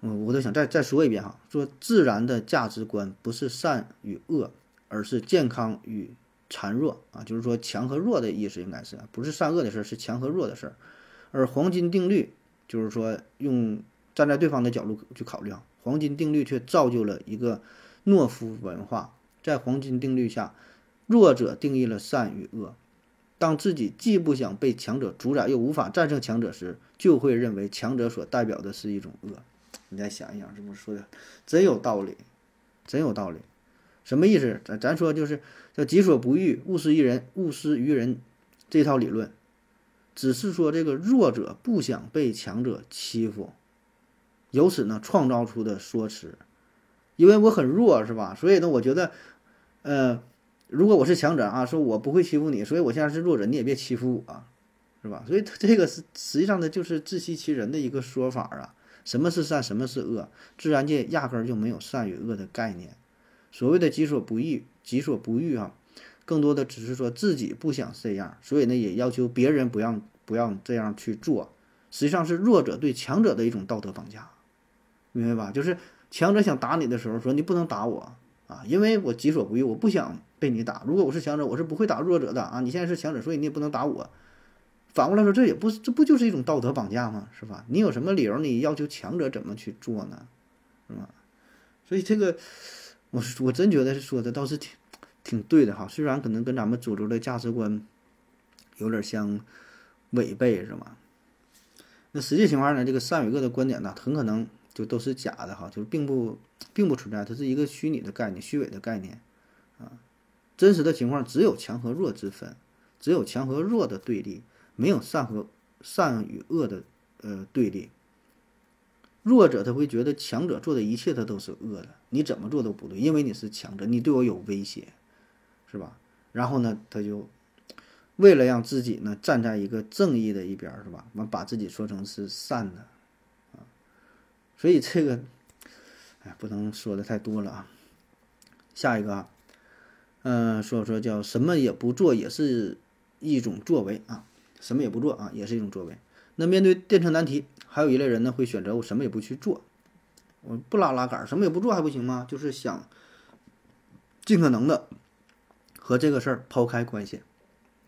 嗯，我都想再再说一遍哈，说自然的价值观不是善与恶，而是健康与。孱弱啊，就是说强和弱的意思，应该是不是善恶的事儿，是强和弱的事儿。而黄金定律就是说，用站在对方的角度去考虑啊，黄金定律却造就了一个懦夫文化。在黄金定律下，弱者定义了善与恶。当自己既不想被强者主宰，又无法战胜强者时，就会认为强者所代表的是一种恶。你再想一想，这么说的真有道理，真有道理。什么意思？咱咱说就是叫“己所不欲，勿施于人”，勿施于人这套理论，只是说这个弱者不想被强者欺负，由此呢创造出的说辞。因为我很弱，是吧？所以呢，我觉得，呃，如果我是强者啊，说我不会欺负你，所以我现在是弱者，你也别欺负我，是吧？所以这个是实际上呢，就是自欺欺人的一个说法啊。什么是善，什么是恶？自然界压根儿就没有善与恶的概念。所谓的“己所不欲，己所不欲”啊，更多的只是说自己不想这样，所以呢，也要求别人不让不让这样去做。实际上是弱者对强者的一种道德绑架，明白吧？就是强者想打你的时候，说你不能打我啊，因为我己所不欲，我不想被你打。如果我是强者，我是不会打弱者的啊。你现在是强者，所以你也不能打我。反过来说，这也不这不就是一种道德绑架吗？是吧？你有什么理由你要求强者怎么去做呢？是吧？所以这个。我我真觉得说的倒是挺挺对的哈，虽然可能跟咱们主流的价值观有点相违背，是吗？那实际情况呢，这个善与恶的观点呢，很可能就都是假的哈，就是并不并不存在，它是一个虚拟的概念、虚伪的概念啊。真实的情况只有强和弱之分，只有强和弱的对立，没有善和善与恶的呃对立。弱者他会觉得强者做的一切他都是恶的，你怎么做都不对，因为你是强者，你对我有威胁，是吧？然后呢，他就为了让自己呢站在一个正义的一边，是吧？完把自己说成是善的，所以这个哎不能说的太多了啊。下一个啊，嗯、说说叫什么也不做也是一种作为啊，什么也不做啊也是一种作为。那面对电车难题，还有一类人呢会选择我什么也不去做，我不拉拉杆，什么也不做还不行吗？就是想尽可能的和这个事儿抛开关系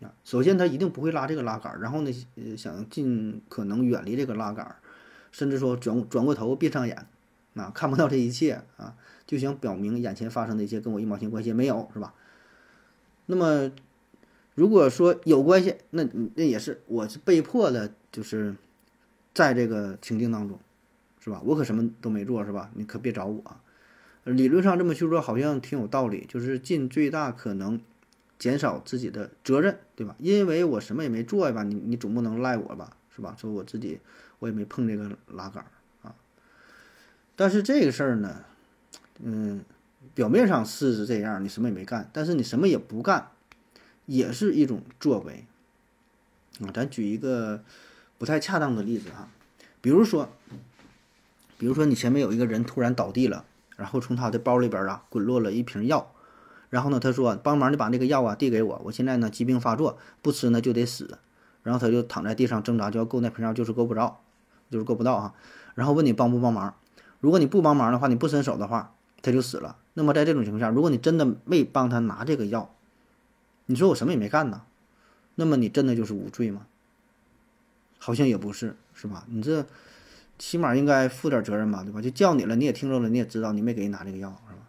啊。首先他一定不会拉这个拉杆，然后呢，想尽可能远离这个拉杆，甚至说转转过头闭上眼，啊，看不到这一切啊，就想表明眼前发生的一切跟我一毛钱关系没有，是吧？那么如果说有关系，那那也是我是被迫的，就是在这个情境当中，是吧？我可什么都没做，是吧？你可别找我。理论上这么去说好像挺有道理，就是尽最大可能减少自己的责任，对吧？因为我什么也没做吧，你你总不能赖我吧，是吧？说我自己我也没碰这个拉杆儿啊。但是这个事儿呢，嗯，表面上是这样，你什么也没干，但是你什么也不干，也是一种作为啊。咱举一个不太恰当的例子哈，比如说，比如说你前面有一个人突然倒地了，然后从他的包里边啊滚落了一瓶药，然后呢他说帮忙你把那个药啊递给我，我现在呢疾病发作，不吃呢就得死，然后他就躺在地上挣扎，就要够那瓶药，就是够不着，就是够不到啊。然后问你帮不帮忙，如果你不帮忙的话，你不伸手的话，他就死了。那么在这种情况下，如果你真的没帮他拿这个药，你说我什么也没干呢，那么你真的就是无罪吗？好像也不是，是吧？你这起码应该负点责任吧，对吧？就叫你了，你也听着了，你也知道你没给人拿这个药，是吧？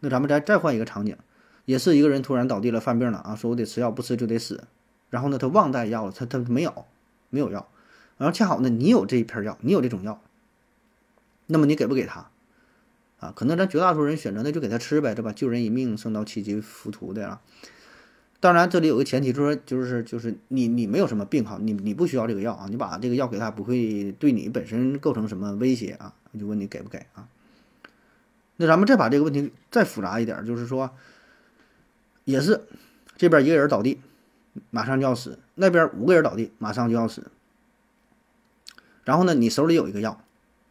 那咱们再再换一个场景，也是一个人突然倒地了，犯病了啊，说我得吃药，不吃就得死。然后呢，他忘带药了，他他没有没有药，然后恰好呢，你有这一片药，你有这种药，那么你给不给他？啊，可能咱绝大多数人选择那就给他吃呗，对吧？救人一命胜造七级浮屠的啊。当然，这里有个前提，就是说，就是就是你你没有什么病哈，你你不需要这个药啊，你把这个药给他，不会对你本身构成什么威胁啊。就问你给不给啊？那咱们再把这个问题再复杂一点，就是说，也是这边一个人倒地，马上就要死；那边五个人倒地，马上就要死。然后呢，你手里有一个药，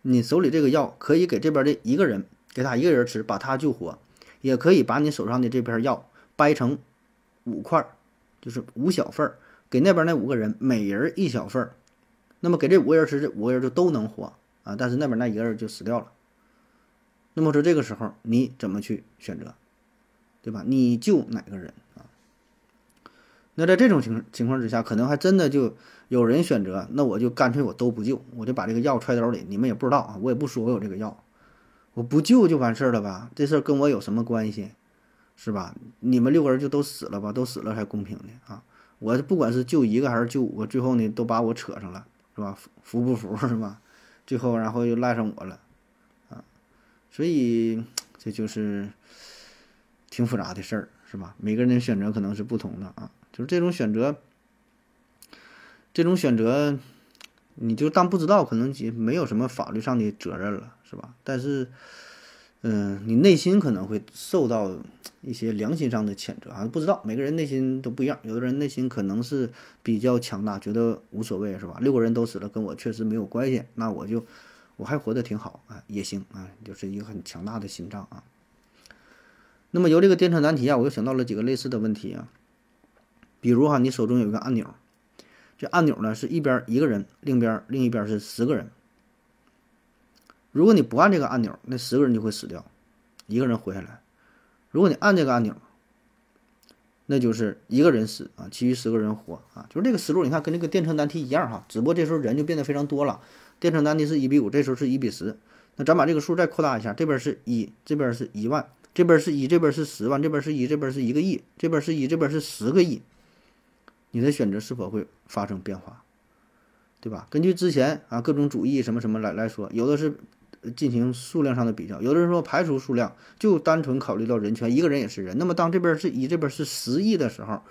你手里这个药可以给这边的一个人，给他一个人吃，把他救活，也可以把你手上的这片药掰成。五块，就是五小份儿，给那边那五个人每人一小份儿，那么给这五个人吃，这五个人就都能活啊。但是那边那一个人就死掉了。那么说这个时候你怎么去选择，对吧？你救哪个人啊？那在这种情情况之下，可能还真的就有人选择，那我就干脆我都不救，我就把这个药揣兜里，你们也不知道啊，我也不说我有这个药，我不救就完事儿了吧？这事儿跟我有什么关系？是吧？你们六个人就都死了吧？都死了才公平的啊！我不管是救一个还是救五个，最后呢都把我扯上了，是吧？服不服是吧？最后然后又赖上我了，啊！所以 这就是挺复杂的事儿，是吧？每个人的选择可能是不同的啊，就是这种选择，这种选择，你就当不知道，可能也没有什么法律上的责任了，是吧？但是。嗯，你内心可能会受到一些良心上的谴责啊，不知道每个人内心都不一样，有的人内心可能是比较强大，觉得无所谓，是吧？六个人都死了，跟我确实没有关系，那我就我还活得挺好啊，也行啊，就是一个很强大的心脏啊。那么由这个电车难题啊，我又想到了几个类似的问题啊，比如哈，你手中有一个按钮，这按钮呢是一边一个人，另一边另一边是十个人。如果你不按这个按钮，那十个人就会死掉，一个人活下来。如果你按这个按钮，那就是一个人死啊，其余十个人活啊。就是这个思路，你看跟这个电车难题一样哈，只不过这时候人就变得非常多了。电车难题是一比五，这时候是一比十。那咱把这个数再扩大一下，这边是一，这边是一万，这边是一，这边是十万，这边是一，这边是一个亿，这边是一，这边是十个亿。你的选择是否会发生变化？对吧？根据之前啊各种主义什么什么来来说，有的是。进行数量上的比较，有的人说排除数量，就单纯考虑到人权，一个人也是人。那么当这边是一，这边是十亿的时候，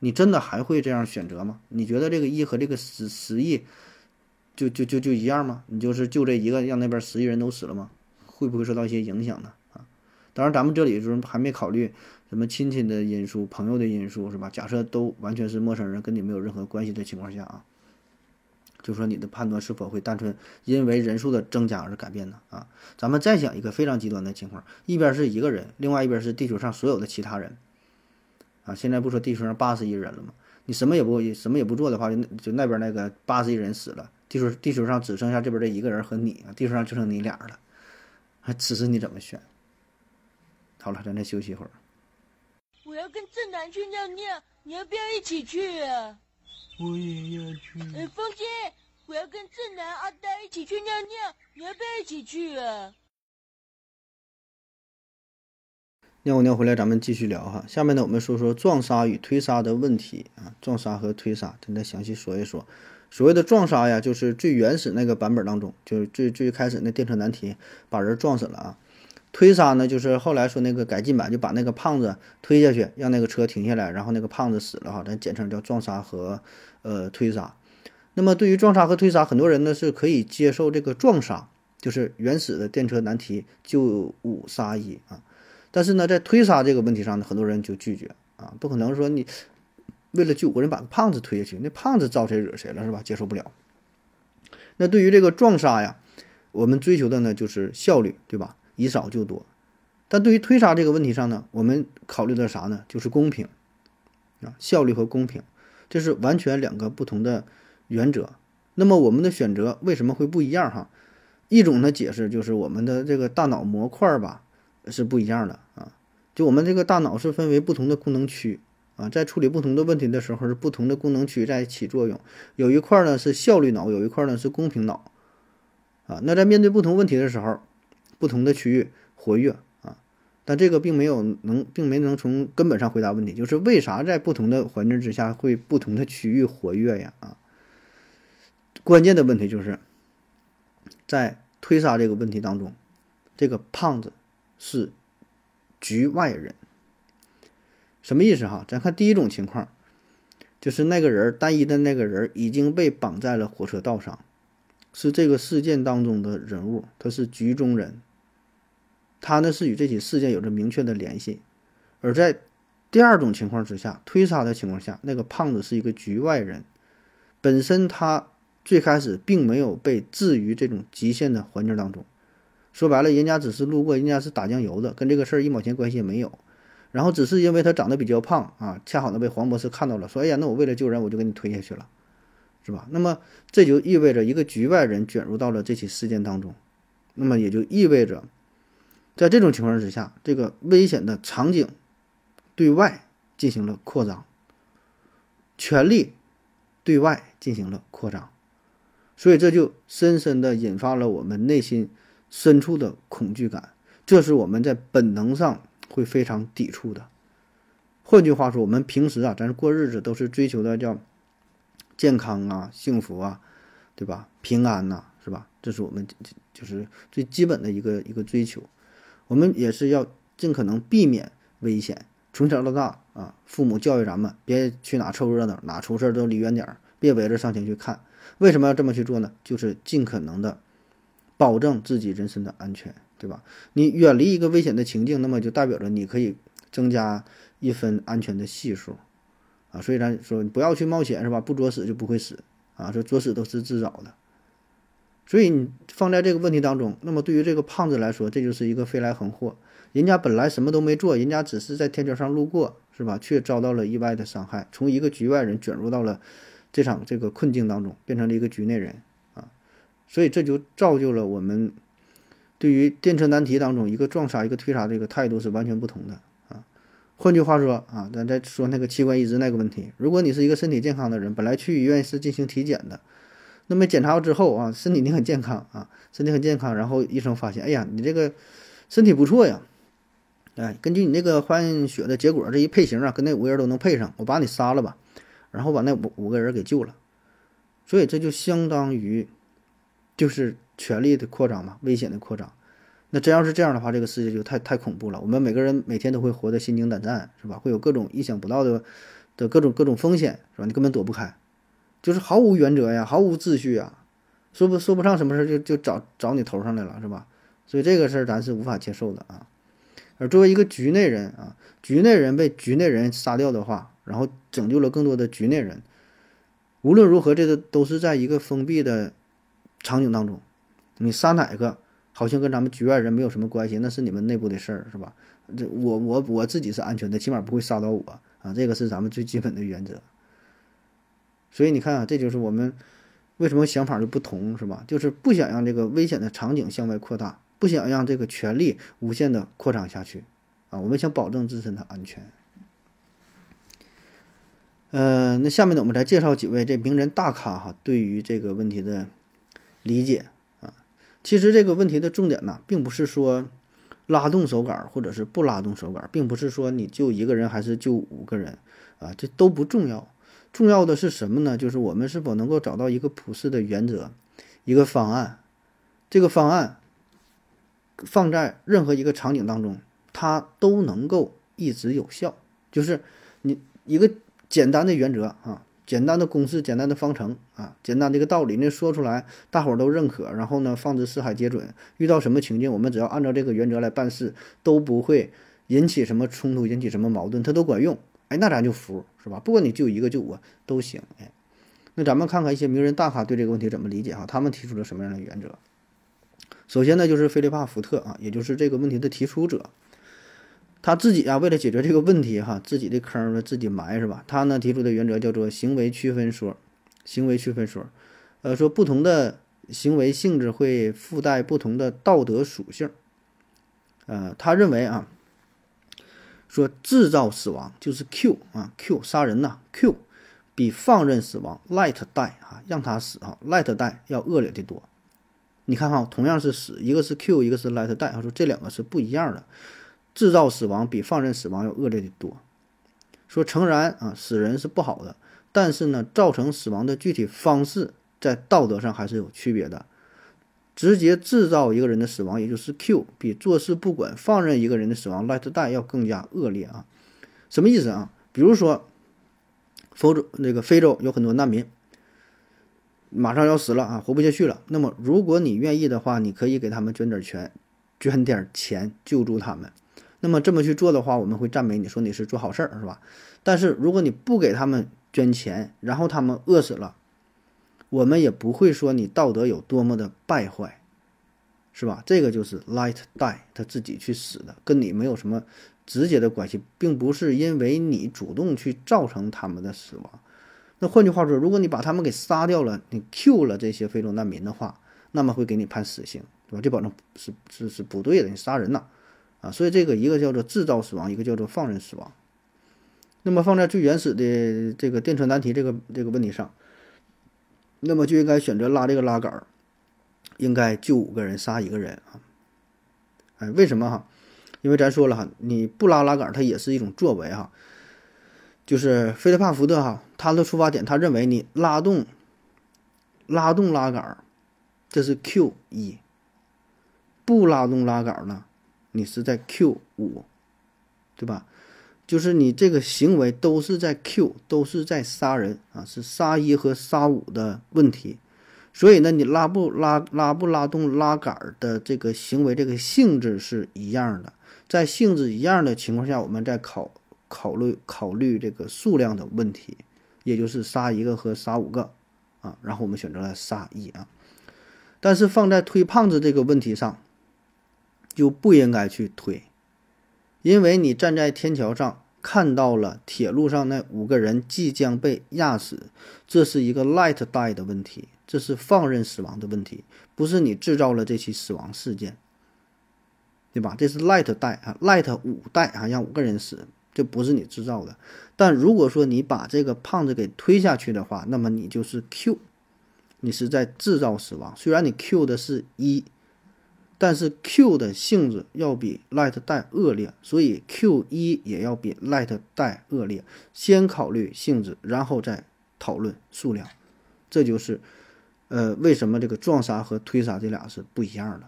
你真的还会这样选择吗？你觉得这个一和这个十十亿就就就就一样吗？你就是就这一个让那边十亿人都死了吗？会不会受到一些影响呢？啊，当然咱们这里就是还没考虑什么亲戚的因素、朋友的因素，是吧？假设都完全是陌生人，跟你没有任何关系的情况下啊。就说你的判断是否会单纯因为人数的增加而改变呢？啊，咱们再想一个非常极端的情况，一边是一个人，另外一边是地球上所有的其他人。啊，现在不说地球上八十亿人了吗？你什么也不什么也不做的话，就就那边那个八十亿人死了，地球地球上只剩下这边这一个人和你啊，地球上就剩你俩了，还此时你怎么选？好了，咱再休息一会儿。我要跟正南去尿尿，你要不要一起去啊？我也要去。哎，风姐，我要跟正南、阿呆一起去尿尿，你要不要一起去啊？尿过尿回来，咱们继续聊哈。下面呢，我们说说撞杀与推杀的问题啊。撞杀和推杀，咱再详细说一说。所谓的撞杀呀，就是最原始那个版本当中，就是最最开始那电车难题，把人撞死了啊。推杀呢，就是后来说那个改进版，就把那个胖子推下去，让那个车停下来，然后那个胖子死了哈，咱简称叫撞杀和呃推杀。那么对于撞杀和推杀，很多人呢是可以接受这个撞杀，就是原始的电车难题就五杀一啊。但是呢，在推杀这个问题上呢，很多人就拒绝啊，不可能说你为了救个人把胖子推下去，那胖子招谁惹谁了是吧？接受不了。那对于这个撞杀呀，我们追求的呢就是效率，对吧？以少就多。但对于推杀这个问题上呢，我们考虑的啥呢？就是公平啊，效率和公平，这是完全两个不同的原则。那么我们的选择为什么会不一样哈？一种的解释就是我们的这个大脑模块吧。是不一样的啊，就我们这个大脑是分为不同的功能区啊，在处理不同的问题的时候，是不同的功能区在起作用。有一块呢是效率脑，有一块呢是公平脑啊。那在面对不同问题的时候，不同的区域活跃啊，但这个并没有能，并没能从根本上回答问题，就是为啥在不同的环境之下会不同的区域活跃呀？啊，关键的问题就是在推杀这个问题当中，这个胖子。是局外人，什么意思哈？咱看第一种情况，就是那个人单一的那个人已经被绑在了火车道上，是这个事件当中的人物，他是局中人，他呢是与这起事件有着明确的联系。而在第二种情况之下，推杀的情况下，那个胖子是一个局外人，本身他最开始并没有被置于这种极限的环境当中。说白了，人家只是路过，人家是打酱油的，跟这个事儿一毛钱关系也没有。然后只是因为他长得比较胖啊，恰好呢被黄博士看到了，说：“哎呀，那我为了救人，我就给你推下去了，是吧？”那么这就意味着一个局外人卷入到了这起事件当中，那么也就意味着，在这种情况之下，这个危险的场景对外进行了扩张，权力对外进行了扩张，所以这就深深的引发了我们内心。深处的恐惧感，这是我们在本能上会非常抵触的。换句话说，我们平时啊，咱过日子都是追求的叫健康啊、幸福啊，对吧？平安呐，是吧？这是我们就是最基本的一个一个追求。我们也是要尽可能避免危险。从小到大啊，父母教育咱们别去哪凑热闹，哪出事儿都离远点儿，别围着上前去看。为什么要这么去做呢？就是尽可能的。保证自己人身的安全，对吧？你远离一个危险的情境，那么就代表着你可以增加一分安全的系数，啊，所以咱说不要去冒险，是吧？不作死就不会死，啊，说作死都是自找的。所以你放在这个问题当中，那么对于这个胖子来说，这就是一个飞来横祸。人家本来什么都没做，人家只是在天桥上路过，是吧？却遭到了意外的伤害，从一个局外人卷入到了这场这个困境当中，变成了一个局内人啊。所以这就造就了我们对于电车难题当中一个撞杀一个推杀这个态度是完全不同的啊。换句话说啊，咱再说那个器官移植那个问题，如果你是一个身体健康的人，本来去医院是进行体检的，那么检查之后啊，身体你很健康啊，身体很健康，然后医生发现，哎呀，你这个身体不错呀，哎，根据你那个换血的结果，这一配型啊，跟那五个人都能配上，我把你杀了吧，然后把那五五个人给救了，所以这就相当于。就是权力的扩张嘛，危险的扩张。那真要是这样的话，这个世界就太太恐怖了。我们每个人每天都会活得心惊胆战，是吧？会有各种意想不到的的各种各种风险，是吧？你根本躲不开，就是毫无原则呀，毫无秩序呀，说不说不上什么事儿就就找找你头上来了，是吧？所以这个事儿咱是无法接受的啊。而作为一个局内人啊，局内人被局内人杀掉的话，然后拯救了更多的局内人，无论如何，这个都是在一个封闭的场景当中，你杀哪个？好像跟咱们局外人没有什么关系，那是你们内部的事儿，是吧？这我我我自己是安全的，起码不会杀到我啊，这个是咱们最基本的原则。所以你看啊，这就是我们为什么想法就不同，是吧？就是不想让这个危险的场景向外扩大，不想让这个权力无限的扩张下去啊，我们想保证自身的安全。呃，那下面呢，我们来介绍几位这名人大咖哈对于这个问题的理解啊。其实这个问题的重点呢，并不是说拉动手杆或者是不拉动手杆，并不是说你救一个人还是救五个人啊，这都不重要。重要的是什么呢？就是我们是否能够找到一个普世的原则，一个方案。这个方案放在任何一个场景当中，它都能够一直有效。就是你一个简单的原则啊。简单的公式，简单的方程啊，简单的一个道理，那说出来大伙儿都认可，然后呢，放之四海皆准。遇到什么情境，我们只要按照这个原则来办事，都不会引起什么冲突，引起什么矛盾，它都管用。哎，那咱就服，是吧？不管你就一个就五都行。哎，那咱们看看一些名人大咖对这个问题怎么理解哈？他们提出了什么样的原则？首先呢，就是菲利帕·福特啊，也就是这个问题的提出者。他自己啊，为了解决这个问题，哈，自己的坑呢自己埋是吧？他呢提出的原则叫做行为区分说，行为区分说，呃，说不同的行为性质会附带不同的道德属性。呃，他认为啊，说制造死亡就是 Q 啊，Q 杀人呐，Q 比放任死亡 Let die 啊，让他死啊，Let die 要恶劣的多。你看哈，同样是死，一个是 Q，一个是 Let die，他说这两个是不一样的。制造死亡比放任死亡要恶劣的多。说诚然啊，死人是不好的，但是呢，造成死亡的具体方式在道德上还是有区别的。直接制造一个人的死亡，也就是 Q，比坐视不管放任一个人的死亡 Let die 要更加恶劣啊。什么意思啊？比如说，非洲那个非洲有很多难民，马上要死了啊，活不下去了。那么如果你愿意的话，你可以给他们捐点钱，捐点钱救助他们。那么这么去做的话，我们会赞美你说你是做好事儿，是吧？但是如果你不给他们捐钱，然后他们饿死了，我们也不会说你道德有多么的败坏，是吧？这个就是 light die，他自己去死的，跟你没有什么直接的关系，并不是因为你主动去造成他们的死亡。那换句话说，如果你把他们给杀掉了，你 Q 了这些非洲难民的话，那么会给你判死刑，对吧？这保证是是是不对的，你杀人呐！啊，所以这个一个叫做制造死亡，一个叫做放任死亡。那么放在最原始的这个电车难题这个这个问题上，那么就应该选择拉这个拉杆儿，应该救五个人杀一个人啊。哎，为什么哈？因为咱说了哈，你不拉拉杆儿，它也是一种作为哈。就是菲利帕福特哈，他的出发点，他认为你拉动拉动拉杆儿，这是 Q 一；不拉动拉杆儿呢？你是在 Q 五，对吧？就是你这个行为都是在 Q，都是在杀人啊，是杀一和杀五的问题。所以呢，你拉不拉拉不拉动拉杆的这个行为，这个性质是一样的。在性质一样的情况下，我们再考考虑考虑这个数量的问题，也就是杀一个和杀五个啊。然后我们选择了杀一啊。但是放在推胖子这个问题上。就不应该去推，因为你站在天桥上看到了铁路上那五个人即将被压死，这是一个 light die 的问题，这是放任死亡的问题，不是你制造了这起死亡事件，对吧？这是 light die 啊，light 五代啊，让五个人死，这不是你制造的。但如果说你把这个胖子给推下去的话，那么你就是 Q，你是在制造死亡。虽然你 Q 的是一。但是 Q 的性质要比 light 带恶劣，所以 Q 一也要比 light 带恶劣。先考虑性质，然后再讨论数量，这就是呃，为什么这个撞杀和推杀这俩是不一样的？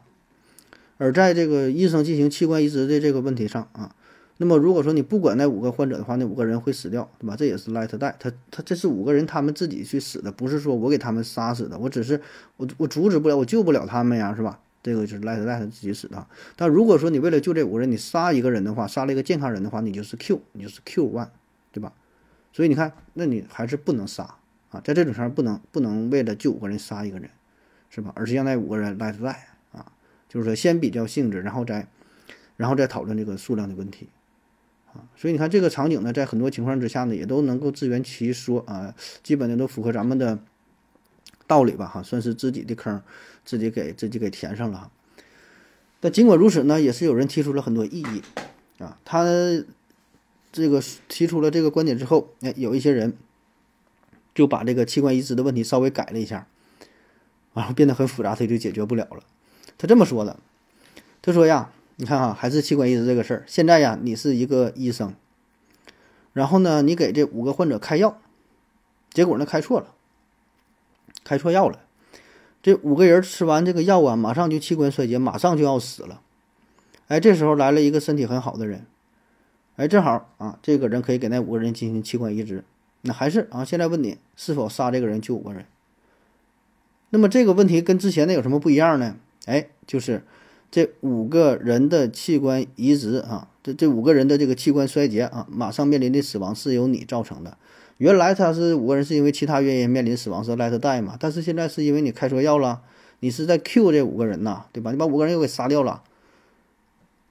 而在这个医生进行器官移植的这个问题上啊，那么如果说你不管那五个患者的话，那五个人会死掉，对吧？这也是 light 带他他这是五个人他们自己去死的，不是说我给他们杀死的，我只是我我阻止不了，我救不了他们呀，是吧？这个就是 light die 他自己死的。但如果说你为了救这五个人，你杀一个人的话，杀了一个健康人的话，你就是 Q，你就是 Q one，对吧？所以你看，那你还是不能杀啊，在这种情况不能不能为了救五个人杀一个人，是吧？而是让那五个人 light 啊。就是说，先比较性质，然后再，然后再讨论这个数量的问题，啊，所以你看这个场景呢，在很多情况之下呢，也都能够自圆其说啊，基本的都符合咱们的道理吧，哈，算是自己的坑，自己给自己给填上了。但尽管如此呢，也是有人提出了很多异议，啊，他这个提出了这个观点之后，哎，有一些人就把这个器官移植的问题稍微改了一下，然后变得很复杂，他就解决不了了。他这么说的，他说呀，你看哈，还是器官移植这个事儿。现在呀，你是一个医生，然后呢，你给这五个患者开药，结果呢开错了，开错药了。这五个人吃完这个药啊，马上就器官衰竭，马上就要死了。哎，这时候来了一个身体很好的人，哎，正好啊，这个人可以给那五个人进行器官移植。那还是啊，现在问你是否杀这个人救五个人？那么这个问题跟之前的有什么不一样呢？哎，就是这五个人的器官移植啊，这这五个人的这个器官衰竭啊，马上面临的死亡是由你造成的。原来他是五个人是因为其他原因面临死亡是 let die 嘛，但是现在是因为你开错药了，你是在 Q 这五个人呐，对吧？你把五个人又给杀掉了，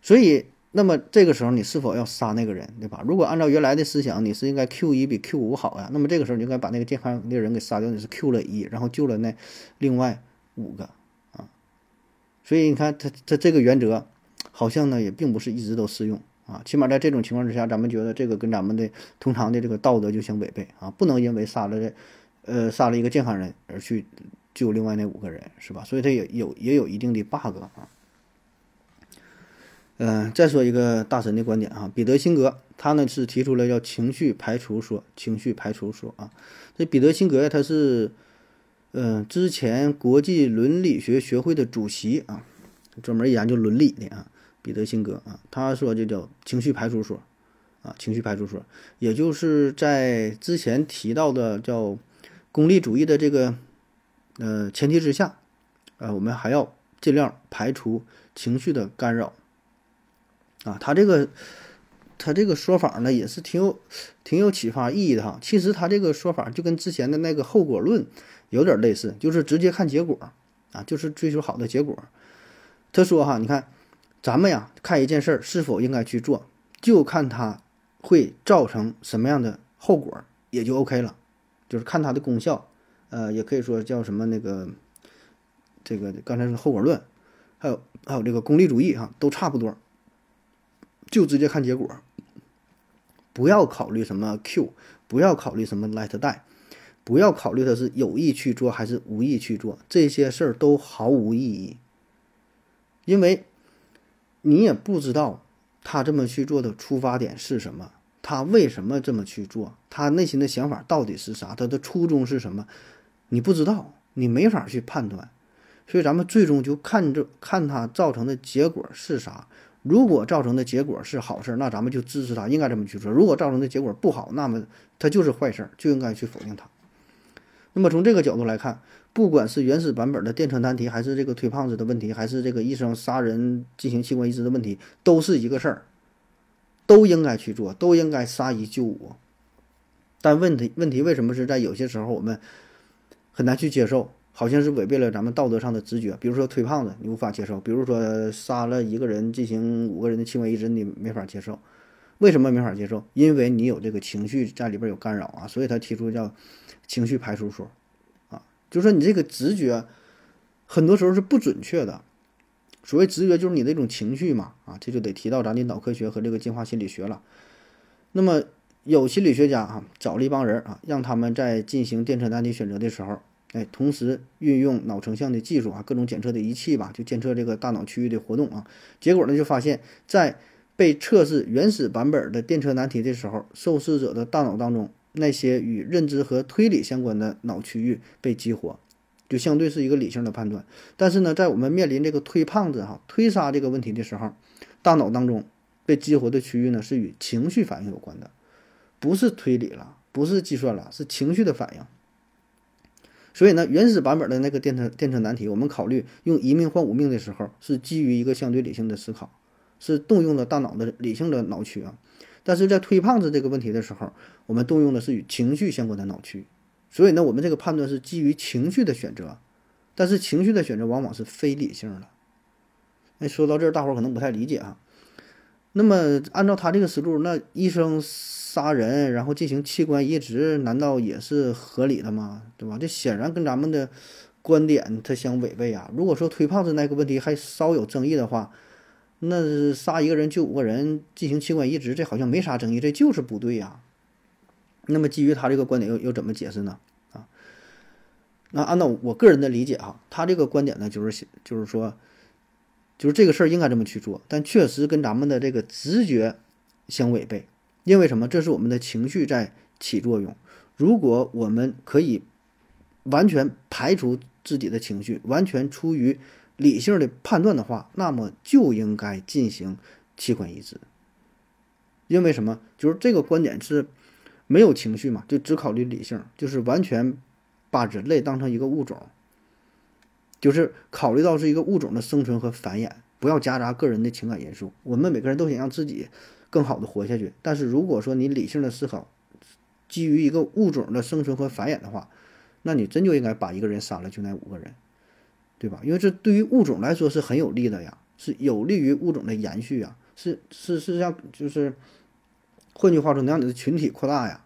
所以那么这个时候你是否要杀那个人，对吧？如果按照原来的思想，你是应该 Q 一比 Q 五好呀，那么这个时候你应该把那个健康那个人给杀掉，你是 Q 了一，然后救了那另外五个啊。所以你看，他他这个原则，好像呢也并不是一直都适用啊。起码在这种情况之下，咱们觉得这个跟咱们的通常的这个道德就相违背啊。不能因为杀了这，呃，杀了一个健康人而去救另外那五个人，是吧？所以它也有也有一定的 bug 啊。嗯，再说一个大神的观点啊，彼得辛格他呢是提出了叫情绪排除说，情绪排除说啊。这彼得辛格，他是。嗯，之前国际伦理学学会的主席啊，专门研究伦理的啊，彼得辛格啊，他说这叫情绪排除说啊，情绪排除说，也就是在之前提到的叫功利主义的这个呃前提之下，呃，我们还要尽量排除情绪的干扰啊，他这个他这个说法呢，也是挺有挺有启发意义的哈。其实他这个说法就跟之前的那个后果论。有点类似，就是直接看结果啊，就是追求好的结果。他说哈，你看咱们呀，看一件事儿是否应该去做，就看它会造成什么样的后果，也就 OK 了。就是看它的功效，呃，也可以说叫什么那个这个刚才是后果论，还有还有这个功利主义哈，都差不多，就直接看结果，不要考虑什么 Q，不要考虑什么 Let Die。不要考虑他是有意去做还是无意去做，这些事儿都毫无意义，因为你也不知道他这么去做的出发点是什么，他为什么这么去做，他内心的想法到底是啥，他的初衷是什么，你不知道，你没法去判断，所以咱们最终就看这看他造成的结果是啥。如果造成的结果是好事，那咱们就支持他应该这么去做；如果造成的结果不好，那么他就是坏事，就应该去否定他。那么从这个角度来看，不管是原始版本的电车难题，还是这个推胖子的问题，还是这个医生杀人进行器官移植的问题，都是一个事儿，都应该去做，都应该杀一救五。但问题问题为什么是在有些时候我们很难去接受？好像是违背了咱们道德上的直觉。比如说推胖子，你无法接受；比如说杀了一个人进行五个人的器官移植，你没法接受。为什么没法接受？因为你有这个情绪在里边有干扰啊，所以他提出叫。情绪排除说，啊，就说你这个直觉，很多时候是不准确的。所谓直觉，就是你那种情绪嘛，啊，这就得提到咱的脑科学和这个进化心理学了。那么有心理学家啊，找了一帮人啊，让他们在进行电车难题选择的时候，哎，同时运用脑成像的技术啊，各种检测的仪器吧，就监测这个大脑区域的活动啊。结果呢，就发现，在被测试原始版本的电车难题的时候，受试者的大脑当中。那些与认知和推理相关的脑区域被激活，就相对是一个理性的判断。但是呢，在我们面临这个推胖子哈、推杀这个问题的时候，大脑当中被激活的区域呢是与情绪反应有关的，不是推理了，不是计算了，是情绪的反应。所以呢，原始版本的那个电车电车难题，我们考虑用一命换五命的时候，是基于一个相对理性的思考，是动用了大脑的理性的脑区啊。但是在推胖子这个问题的时候，我们动用的是与情绪相关的脑区。所以呢，我们这个判断是基于情绪的选择，但是情绪的选择往往是非理性的。那说到这儿，大伙儿可能不太理解啊。那么按照他这个思路，那医生杀人然后进行器官移植，难道也是合理的吗？对吧？这显然跟咱们的观点它相违背啊。如果说推胖子那个问题还稍有争议的话，那杀一个人救五个人进行器官移植，这好像没啥争议，这就是不对呀。那么基于他这个观点又又怎么解释呢？啊，那按照我个人的理解哈，他这个观点呢，就是就是说，就是这个事儿应该这么去做，但确实跟咱们的这个直觉相违背。因为什么？这是我们的情绪在起作用。如果我们可以完全排除自己的情绪，完全出于理性的判断的话，那么就应该进行器官移植。因为什么？就是这个观点是没有情绪嘛，就只考虑理性，就是完全把人类当成一个物种，就是考虑到是一个物种的生存和繁衍，不要夹杂个人的情感因素。我们每个人都想让自己。更好的活下去，但是如果说你理性的思考，基于一个物种的生存和繁衍的话，那你真就应该把一个人杀了，就那五个人，对吧？因为这对于物种来说是很有利的呀，是有利于物种的延续啊，是是是让就是，换句话说，能让你的群体扩大呀，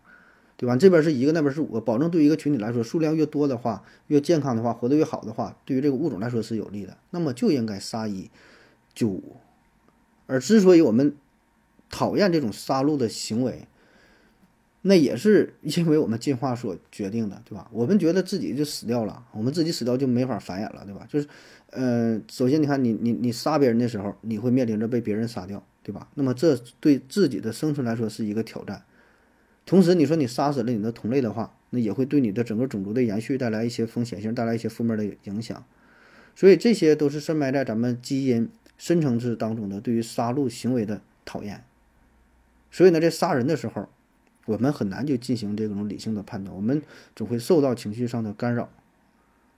对吧？这边是一个，那边是五个，保证对于一个群体来说，数量越多的话，越健康的话，活得越好的话，对于这个物种来说是有利的，那么就应该杀一救五，而之所以我们。讨厌这种杀戮的行为，那也是因为我们进化所决定的，对吧？我们觉得自己就死掉了，我们自己死掉就没法繁衍了，对吧？就是，呃，首先你看，你你你杀别人的时候，你会面临着被别人杀掉，对吧？那么这对自己的生存来说是一个挑战。同时，你说你杀死了你的同类的话，那也会对你的整个种族的延续带来一些风险性，带来一些负面的影响。所以，这些都是深埋在咱们基因深层次当中的对于杀戮行为的讨厌。所以呢，在杀人的时候，我们很难就进行这种理性的判断，我们总会受到情绪上的干扰。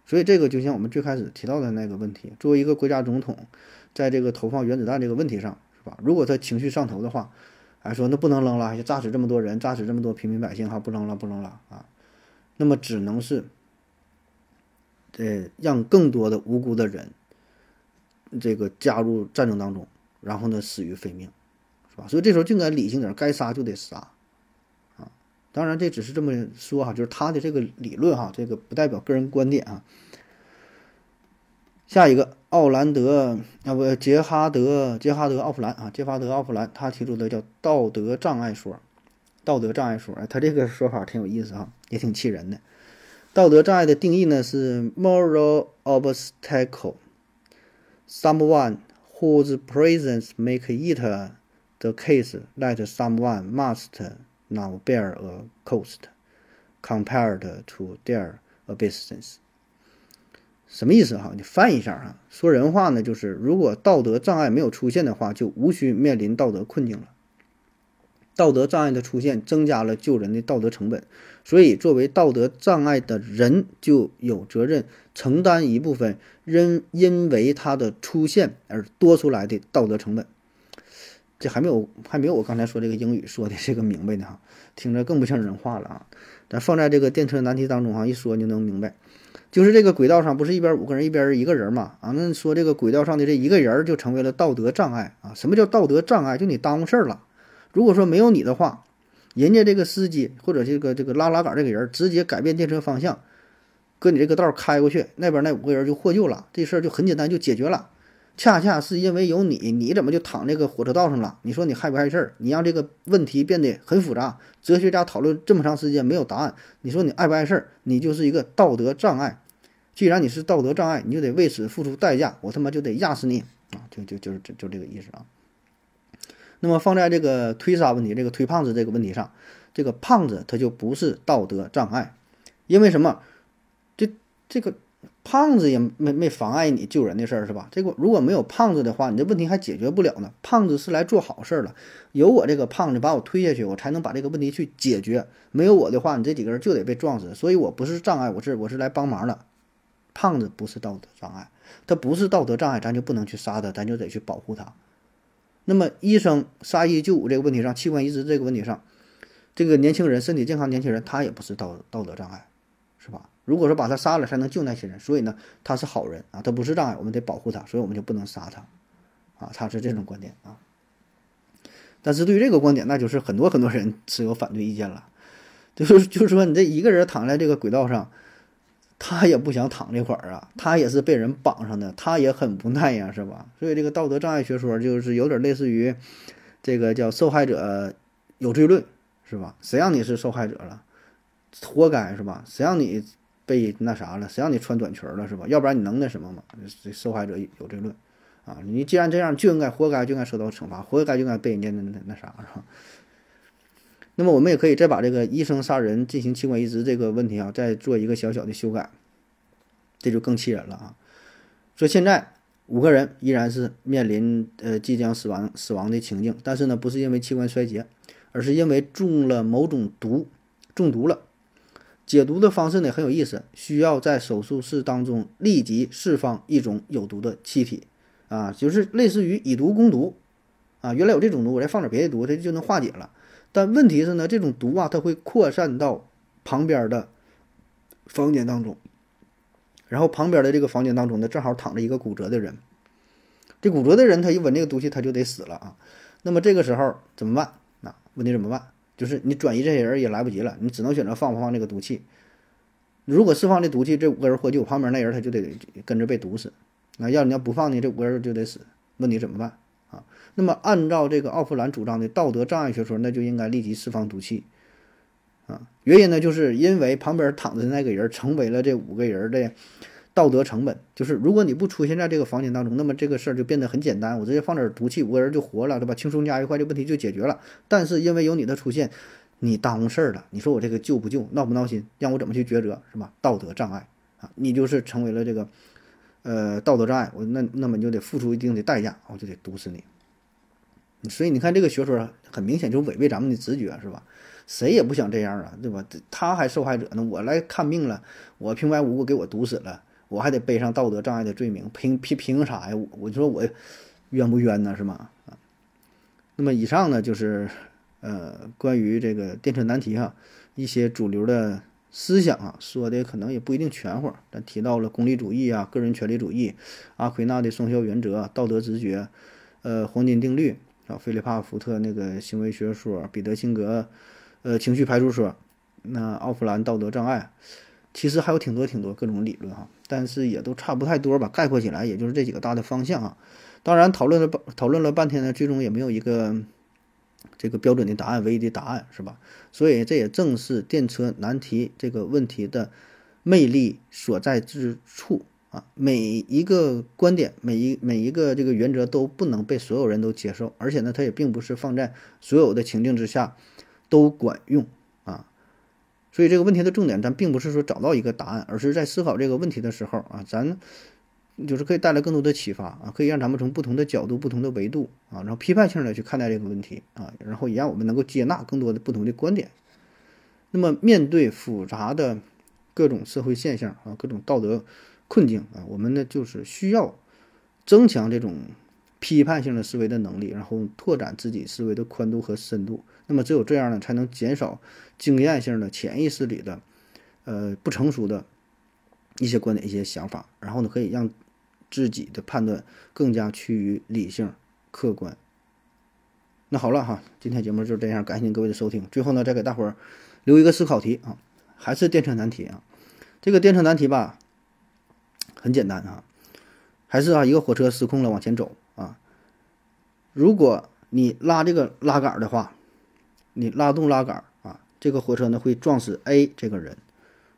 所以这个就像我们最开始提到的那个问题，作为一个国家总统，在这个投放原子弹这个问题上，是吧？如果他情绪上头的话，还说那不能扔了，炸死这么多人，炸死这么多平民百姓，哈，不扔了，不扔了啊，那么只能是，呃，让更多的无辜的人，这个加入战争当中，然后呢，死于非命。是吧？所以这时候就应该理性点，该杀就得杀，当然这只是这么说哈，就是他的这个理论哈，这个不代表个人观点啊。下一个，奥兰德啊不，杰哈德杰哈德奥弗兰啊，杰哈德奥弗兰他提出的叫道德障碍说，道德障碍说，哎，他这个说法挺有意思哈，也挺气人的。道德障碍的定义呢是 moral obstacle，someone whose presence make it The case that someone must now bear a cost compared to their absence。什么意思哈？你翻译一下哈。说人话呢，就是如果道德障碍没有出现的话，就无需面临道德困境了。道德障碍的出现，增加了救人的道德成本，所以作为道德障碍的人，就有责任承担一部分因因为他的出现而多出来的道德成本。这还没有还没有我刚才说这个英语说的这个明白呢哈，听着更不像人话了啊。咱放在这个电车难题当中哈，一说就能明白。就是这个轨道上不是一边五个人一边一个人嘛啊？那说这个轨道上的这一个人就成为了道德障碍啊？什么叫道德障碍？就你耽误事儿了。如果说没有你的话，人家这个司机或者这个这个拉拉杆这个人直接改变电车方向，搁你这个道开过去，那边那五个人就获救了，这事儿就很简单就解决了。恰恰是因为有你，你怎么就躺这个火车道上了？你说你害不害事儿？你让这个问题变得很复杂，哲学家讨论这么长时间没有答案。你说你爱不碍事儿？你就是一个道德障碍。既然你是道德障碍，你就得为此付出代价。我他妈就得压死你啊！就就就是就就这个意思啊。那么放在这个推杀问题、这个推胖子这个问题上，这个胖子他就不是道德障碍，因为什么？这这个胖子也没没妨碍你救人的事儿，是吧？这个如果没有胖子的话，你这问题还解决不了呢。胖子是来做好事儿了，有我这个胖子把我推下去，我才能把这个问题去解决。没有我的话，你这几个人就得被撞死。所以我不是障碍，我是我是来帮忙的。胖子不是道德障碍，他不是道德障碍，咱就不能去杀他，咱就得去保护他。那么医生杀一救五这个问题上，器官移植这个问题上，这个年轻人身体健康年轻人他也不是道道德障碍，是吧？如果说把他杀了才能救那些人，所以呢他是好人啊，他不是障碍，我们得保护他，所以我们就不能杀他，啊，他是这种观点啊。但是对于这个观点，那就是很多很多人持有反对意见了，就是就是说你这一个人躺在这个轨道上，他也不想躺这块儿啊，他也是被人绑上的，他也很无奈呀，是吧？所以这个道德障碍学说就是有点类似于这个叫受害者有罪论，是吧？谁让你是受害者了，活该是吧？谁让你被那啥了？谁让你穿短裙了是吧？要不然你能那什么吗？这受害者有这论。啊，你既然这样，就应该活该，就应该受到惩罚，活该就应该被人家那那那啥，是吧？那么我们也可以再把这个医生杀人进行器官移植这个问题啊，再做一个小小的修改，这就更气人了啊！说现在五个人依然是面临呃即将死亡死亡的情境，但是呢，不是因为器官衰竭，而是因为中了某种毒，中毒了。解毒的方式呢很有意思，需要在手术室当中立即释放一种有毒的气体。啊，就是类似于以毒攻毒，啊，原来有这种毒，我再放点别的毒，它就能化解了。但问题是呢，这种毒啊，它会扩散到旁边的房间当中，然后旁边的这个房间当中呢，正好躺着一个骨折的人，这骨折的人他一闻这个毒气，他就得死了啊。那么这个时候怎么办？啊问题怎么办？就是你转移这些人也来不及了，你只能选择放不放这个毒气。如果释放这毒气，这五个人获救，旁边那人他就得跟着被毒死。那要你要不放呢，这五个人就得死。问你怎么办啊？那么按照这个奥弗兰主张的道德障碍学说，那就应该立即释放毒气啊。原因呢，就是因为旁边躺着的那个人成为了这五个人的道德成本。就是如果你不出现在这个房间当中，那么这个事儿就变得很简单，我直接放点毒气，五个人就活了，对吧？轻松加愉快，这问题就解决了。但是因为有你的出现，你耽误事儿了。你说我这个救不救，闹不闹心，让我怎么去抉择，是吧？道德障碍啊，你就是成为了这个。呃，道德障碍，我那那么你就得付出一定的代价，我就得毒死你。所以你看这个学说很明显就违背咱们的直觉，是吧？谁也不想这样啊，对吧？他还受害者呢，我来看病了，我平白无故给我毒死了，我还得背上道德障碍的罪名，凭凭凭啥呀？我就说我冤不冤呢，是吗？啊，那么以上呢就是呃关于这个电车难题哈一些主流的。思想啊，说的可能也不一定全乎，但提到了功利主义啊、个人权利主义、阿奎那的双效原则、道德直觉、呃黄金定律啊、菲利帕福特那个行为学说、彼得辛格呃情绪派出所、那奥弗兰道德障碍，其实还有挺多挺多各种理论哈，但是也都差不太多吧。概括起来，也就是这几个大的方向啊。当然讨论了讨论了半天呢，最终也没有一个。这个标准的答案，唯一的答案是吧？所以这也正是电车难题这个问题的魅力所在之处啊！每一个观点，每一每一个这个原则都不能被所有人都接受，而且呢，它也并不是放在所有的情境之下都管用！所以这个问题的重点，咱并不是说找到一个答案，而是在思考这个问题的时候啊，咱。就是可以带来更多的启发啊，可以让咱们从不同的角度、不同的维度啊，然后批判性的去看待这个问题啊，然后也让我们能够接纳更多的不同的观点。那么，面对复杂的各种社会现象啊，各种道德困境啊，我们呢就是需要增强这种批判性的思维的能力，然后拓展自己思维的宽度和深度。那么，只有这样呢，才能减少经验性的潜意识里的呃不成熟的一些观点、一些想法，然后呢，可以让。自己的判断更加趋于理性、客观。那好了哈，今天节目就这样，感谢各位的收听。最后呢，再给大伙儿留一个思考题啊，还是电车难题啊。这个电车难题吧，很简单啊，还是啊，一个火车失控了往前走啊。如果你拉这个拉杆的话，你拉动拉杆啊，这个火车呢会撞死 A 这个人。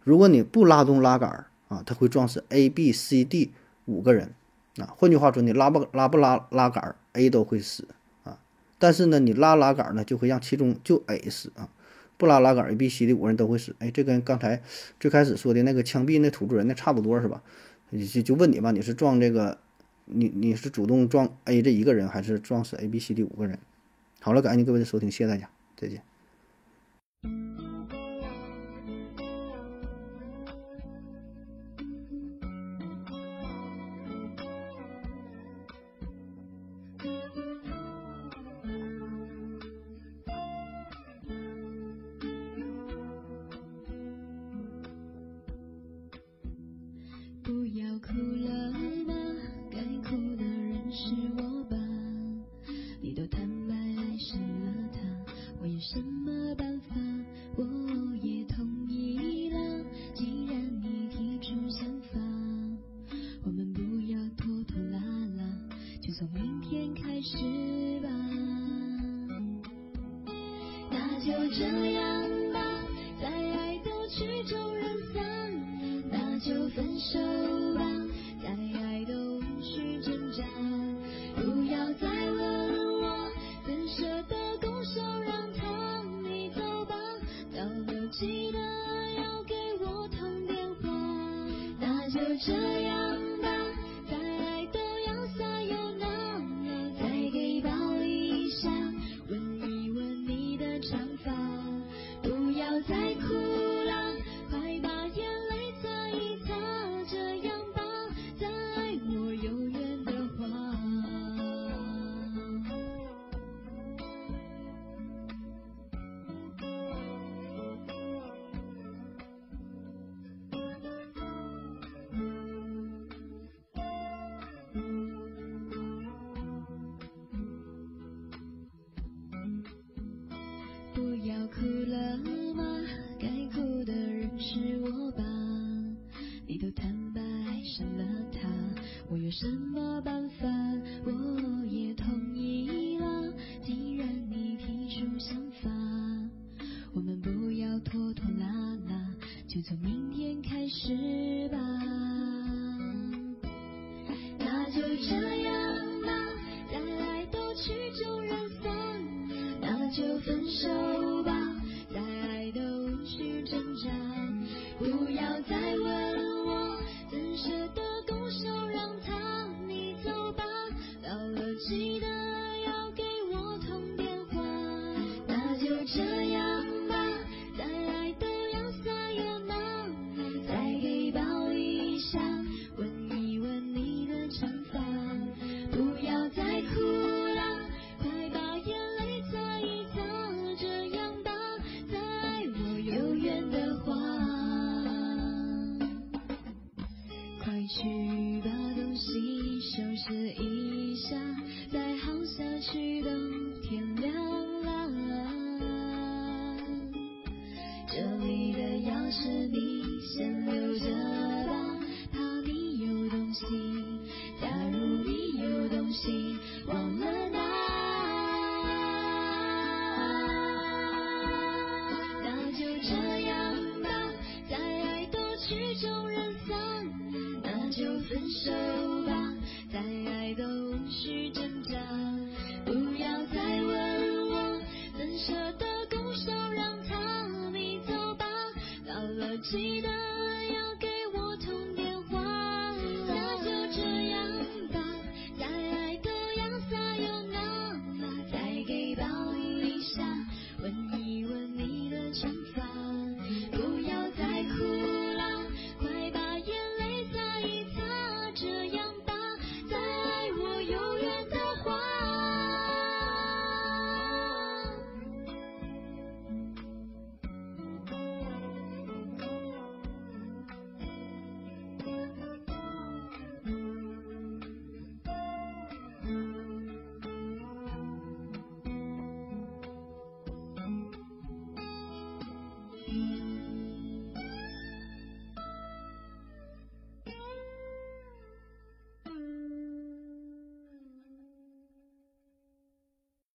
如果你不拉动拉杆啊，它会撞死 A、B、C、D。五个人，啊，换句话说，你拉不拉不拉拉杆，A 都会死啊。但是呢，你拉拉杆呢，就会让其中就 A 死啊。不拉拉杆，A、B、C 的五个人都会死。哎，这跟刚才最开始说的那个枪毙那土著人那差不多是吧？就就问你吧，你是撞这个，你你是主动撞 A 这一个人，还是撞死 A、B、C、D 五个人？好了，感谢您各位的收听，谢谢大家，再见。